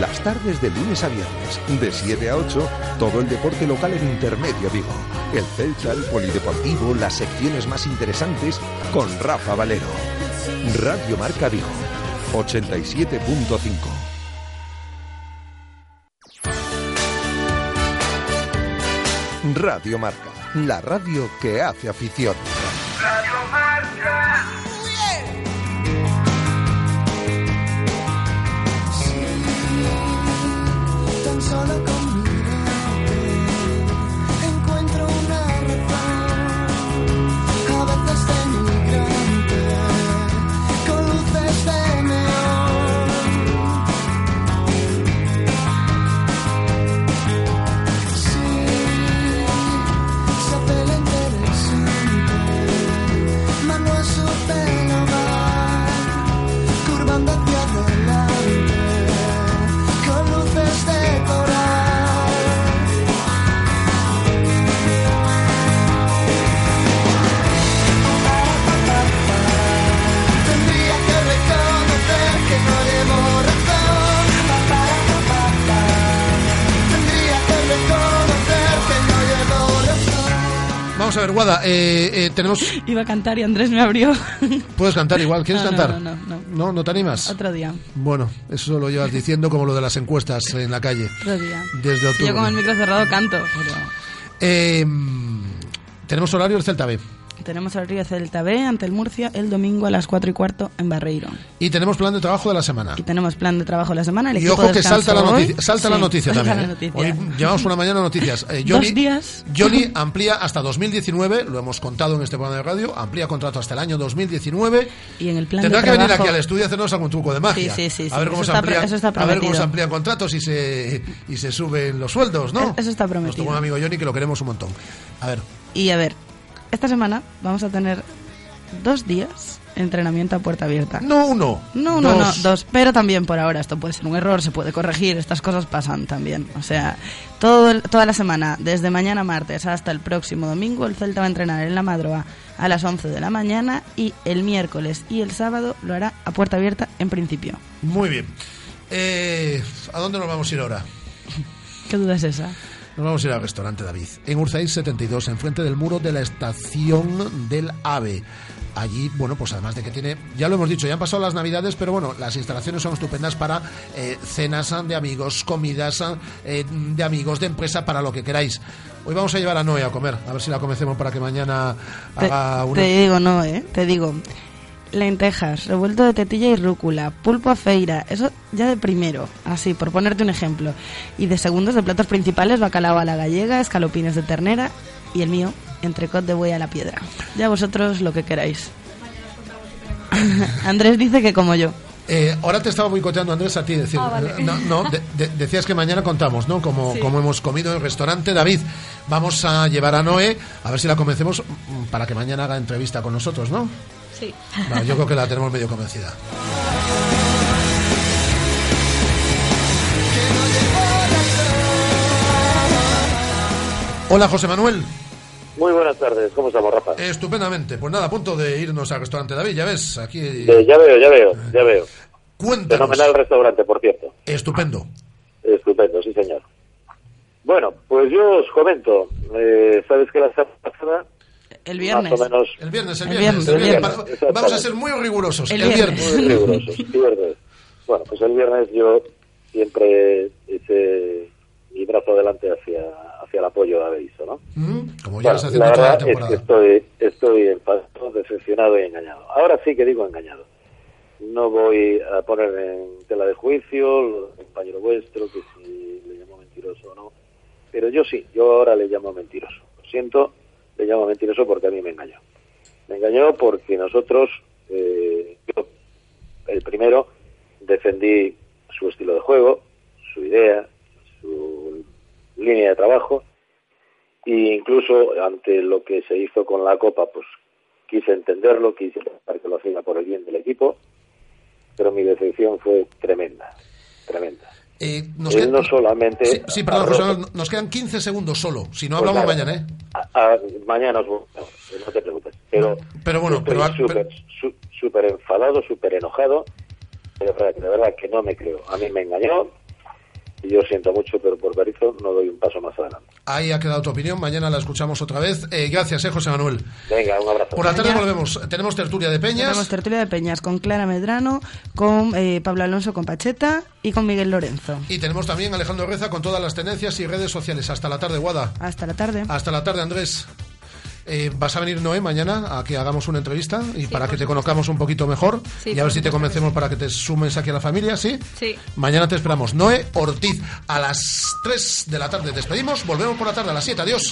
Las tardes de lunes a viernes, de 7 a 8, todo el deporte local en Intermedio Vigo. El Celta, el Polideportivo, las secciones más interesantes con Rafa Valero. Radio Marca Vigo, 87.5. Radio Marca, la radio que hace afición. Tan Vamos a ver, Guada, eh, eh, tenemos... Iba a cantar y Andrés me abrió. ¿Puedes cantar igual? ¿Quieres No, no, cantar? no, no, no. ¿No te animas? Otro día. Bueno, eso lo llevas diciendo como lo de las encuestas en la calle. Otro día. Desde Si yo con el octubre. micro cerrado canto. pero- Eh, tenemos horario del Celta B. Tenemos el Río Celta B ante el Murcia el domingo a las 4 y cuarto en Barreiro. Y tenemos plan de trabajo de la semana. Y tenemos plan de trabajo de la semana. El Y ojo que salta la noticia, salta la noticia también. la ¿eh? Hoy llevamos una mañana noticias. Eh, Dos Johnny, días. Johnny amplía hasta 2019, lo hemos contado en este programa de radio, amplía contrato hasta el año 2019. Y en el plan Tendrá de que venir aquí al estudio a hacernos algún truco de magia. Sí, sí, sí, A ver cómo se está a ver cómo se amplían contratos y se y se suben los sueldos, ¿no? Eso está prometido. Nuestro buen amigo Johnny que lo queremos un montón. A ver, Y a ver, esta semana vamos a tener dos días de entrenamiento a puerta abierta. No uno. No, no, Dos. no, dos. Pero también por ahora esto puede ser un error, se puede corregir, estas cosas pasan también. O sea, todo el- toda la semana, desde mañana martes hasta el próximo domingo, el Celta va a entrenar en la madroa a las 11 de la mañana y el miércoles y el sábado lo hará a puerta abierta en principio. muy bien. Eh, ¿A dónde nos vamos a ir ahora? ¿Qué duda es esa? Nos vamos a ir al restaurante David, en Urzáis 72, enfrente del muro de la estación del AVE. Allí, bueno, pues además de que tiene, ya lo hemos dicho, ya han pasado las navidades, pero bueno, las instalaciones son estupendas para eh, cenas de amigos, comidas eh, de amigos, de empresa, para lo que queráis. Hoy vamos a llevar a Noé a comer, a ver si la convencemos para que mañana Te, haga una... te digo, no, ¿eh? Te digo, lentejas, revuelto de tetilla y rúcula, pulpo a feira, eso ya de primero, así, por ponerte un ejemplo. Y de segundos, de platos principales, bacalao a la gallega, escalopines de ternera y el mío, entrecot de buey a la piedra. Ya vosotros lo que queráis. Andrés dice que como yo. Eh, ahora te estaba boicoteando Andrés a ti decir, Ah, vale. no, no, de- de- decías que mañana contamos, ¿no? Como, Sí. como hemos comido en el restaurante David. Vamos a llevar a Noé a ver si la convencemos mm, para que mañana haga entrevista con nosotros, ¿no? Sí. Yo creo que la tenemos medio convencida. Hola José Manuel. Muy buenas tardes, ¿cómo estamos, Rafa? Estupendamente. Pues nada, a punto de irnos al restaurante David, ya ves, aquí. Eh, ya veo, ya veo, ya veo. Cuéntanos. Fenomenal restaurante, por cierto. Estupendo. Estupendo, sí, señor. Bueno, pues yo os comento. Eh, ¿Sabes que la semana pasada? El Más o menos. El viernes, el El viernes. viernes, el el viernes. Vamos a ser muy rigurosos. El, Muy viernes. rigurosos, viernes. Bueno, pues el viernes yo siempre hice mi brazo adelante hacia, hacia el apoyo de Aveiso, ¿no? Mm, Como ya Bueno, se haciendo la toda la verdad es que temporada. estoy, estoy enfadado, decepcionado y engañado. Ahora sí que digo engañado. No voy a poner en tela de juicio lo del compañero vuestro, que si le llamo mentiroso o no. Pero yo sí, yo ahora le llamo mentiroso. Lo siento, le llamo mentiroso porque a mí me engañó. Me engañó porque nosotros, eh, yo, el primero, defendí su estilo de juego, su idea, su línea de trabajo, e incluso ante lo que se hizo con la Copa, pues quise entenderlo, quise pensar que lo hacía por el bien del equipo, pero mi decepción fue tremenda, tremenda. Eh, nos Él quedan- no solamente... Sí, sí, perdón, José nos quedan 15 segundos solo. Si no Pues hablamos nada. mañana, ¿eh? a- a- mañana os no, te preocupes. Pero, Pero bueno, estoy pero- súper su- enfadado, súper enojado. Verdad, de verdad que no me creo. A mí me engañó y yo siento mucho, pero por Berizzo no doy un paso más adelante. Ahí ha quedado tu opinión. Mañana la escuchamos otra vez. Eh, gracias, eh, José Manuel. Venga, un abrazo. Por la tarde volvemos. Tenemos tertulia de Peñas. Tenemos tertulia de Peñas con Clara Medrano, con eh, Pablo Alonso con Pacheta y con Miguel Lorenzo. Y tenemos también a Alejandro Reza con todas las tendencias y redes sociales. Hasta la tarde, Guada. Hasta la tarde. Hasta la tarde, Andrés. Eh, ¿Vas a venir, Noé, mañana a que hagamos una entrevista y para que te conozcamos un poquito mejor? Sí, y a ver si te convencemos para que te sumes aquí a la familia, ¿sí? Sí. Mañana te esperamos. Noé Ortiz, a las 3 de la tarde. Despedimos, volvemos por la tarde a las 7. Adiós.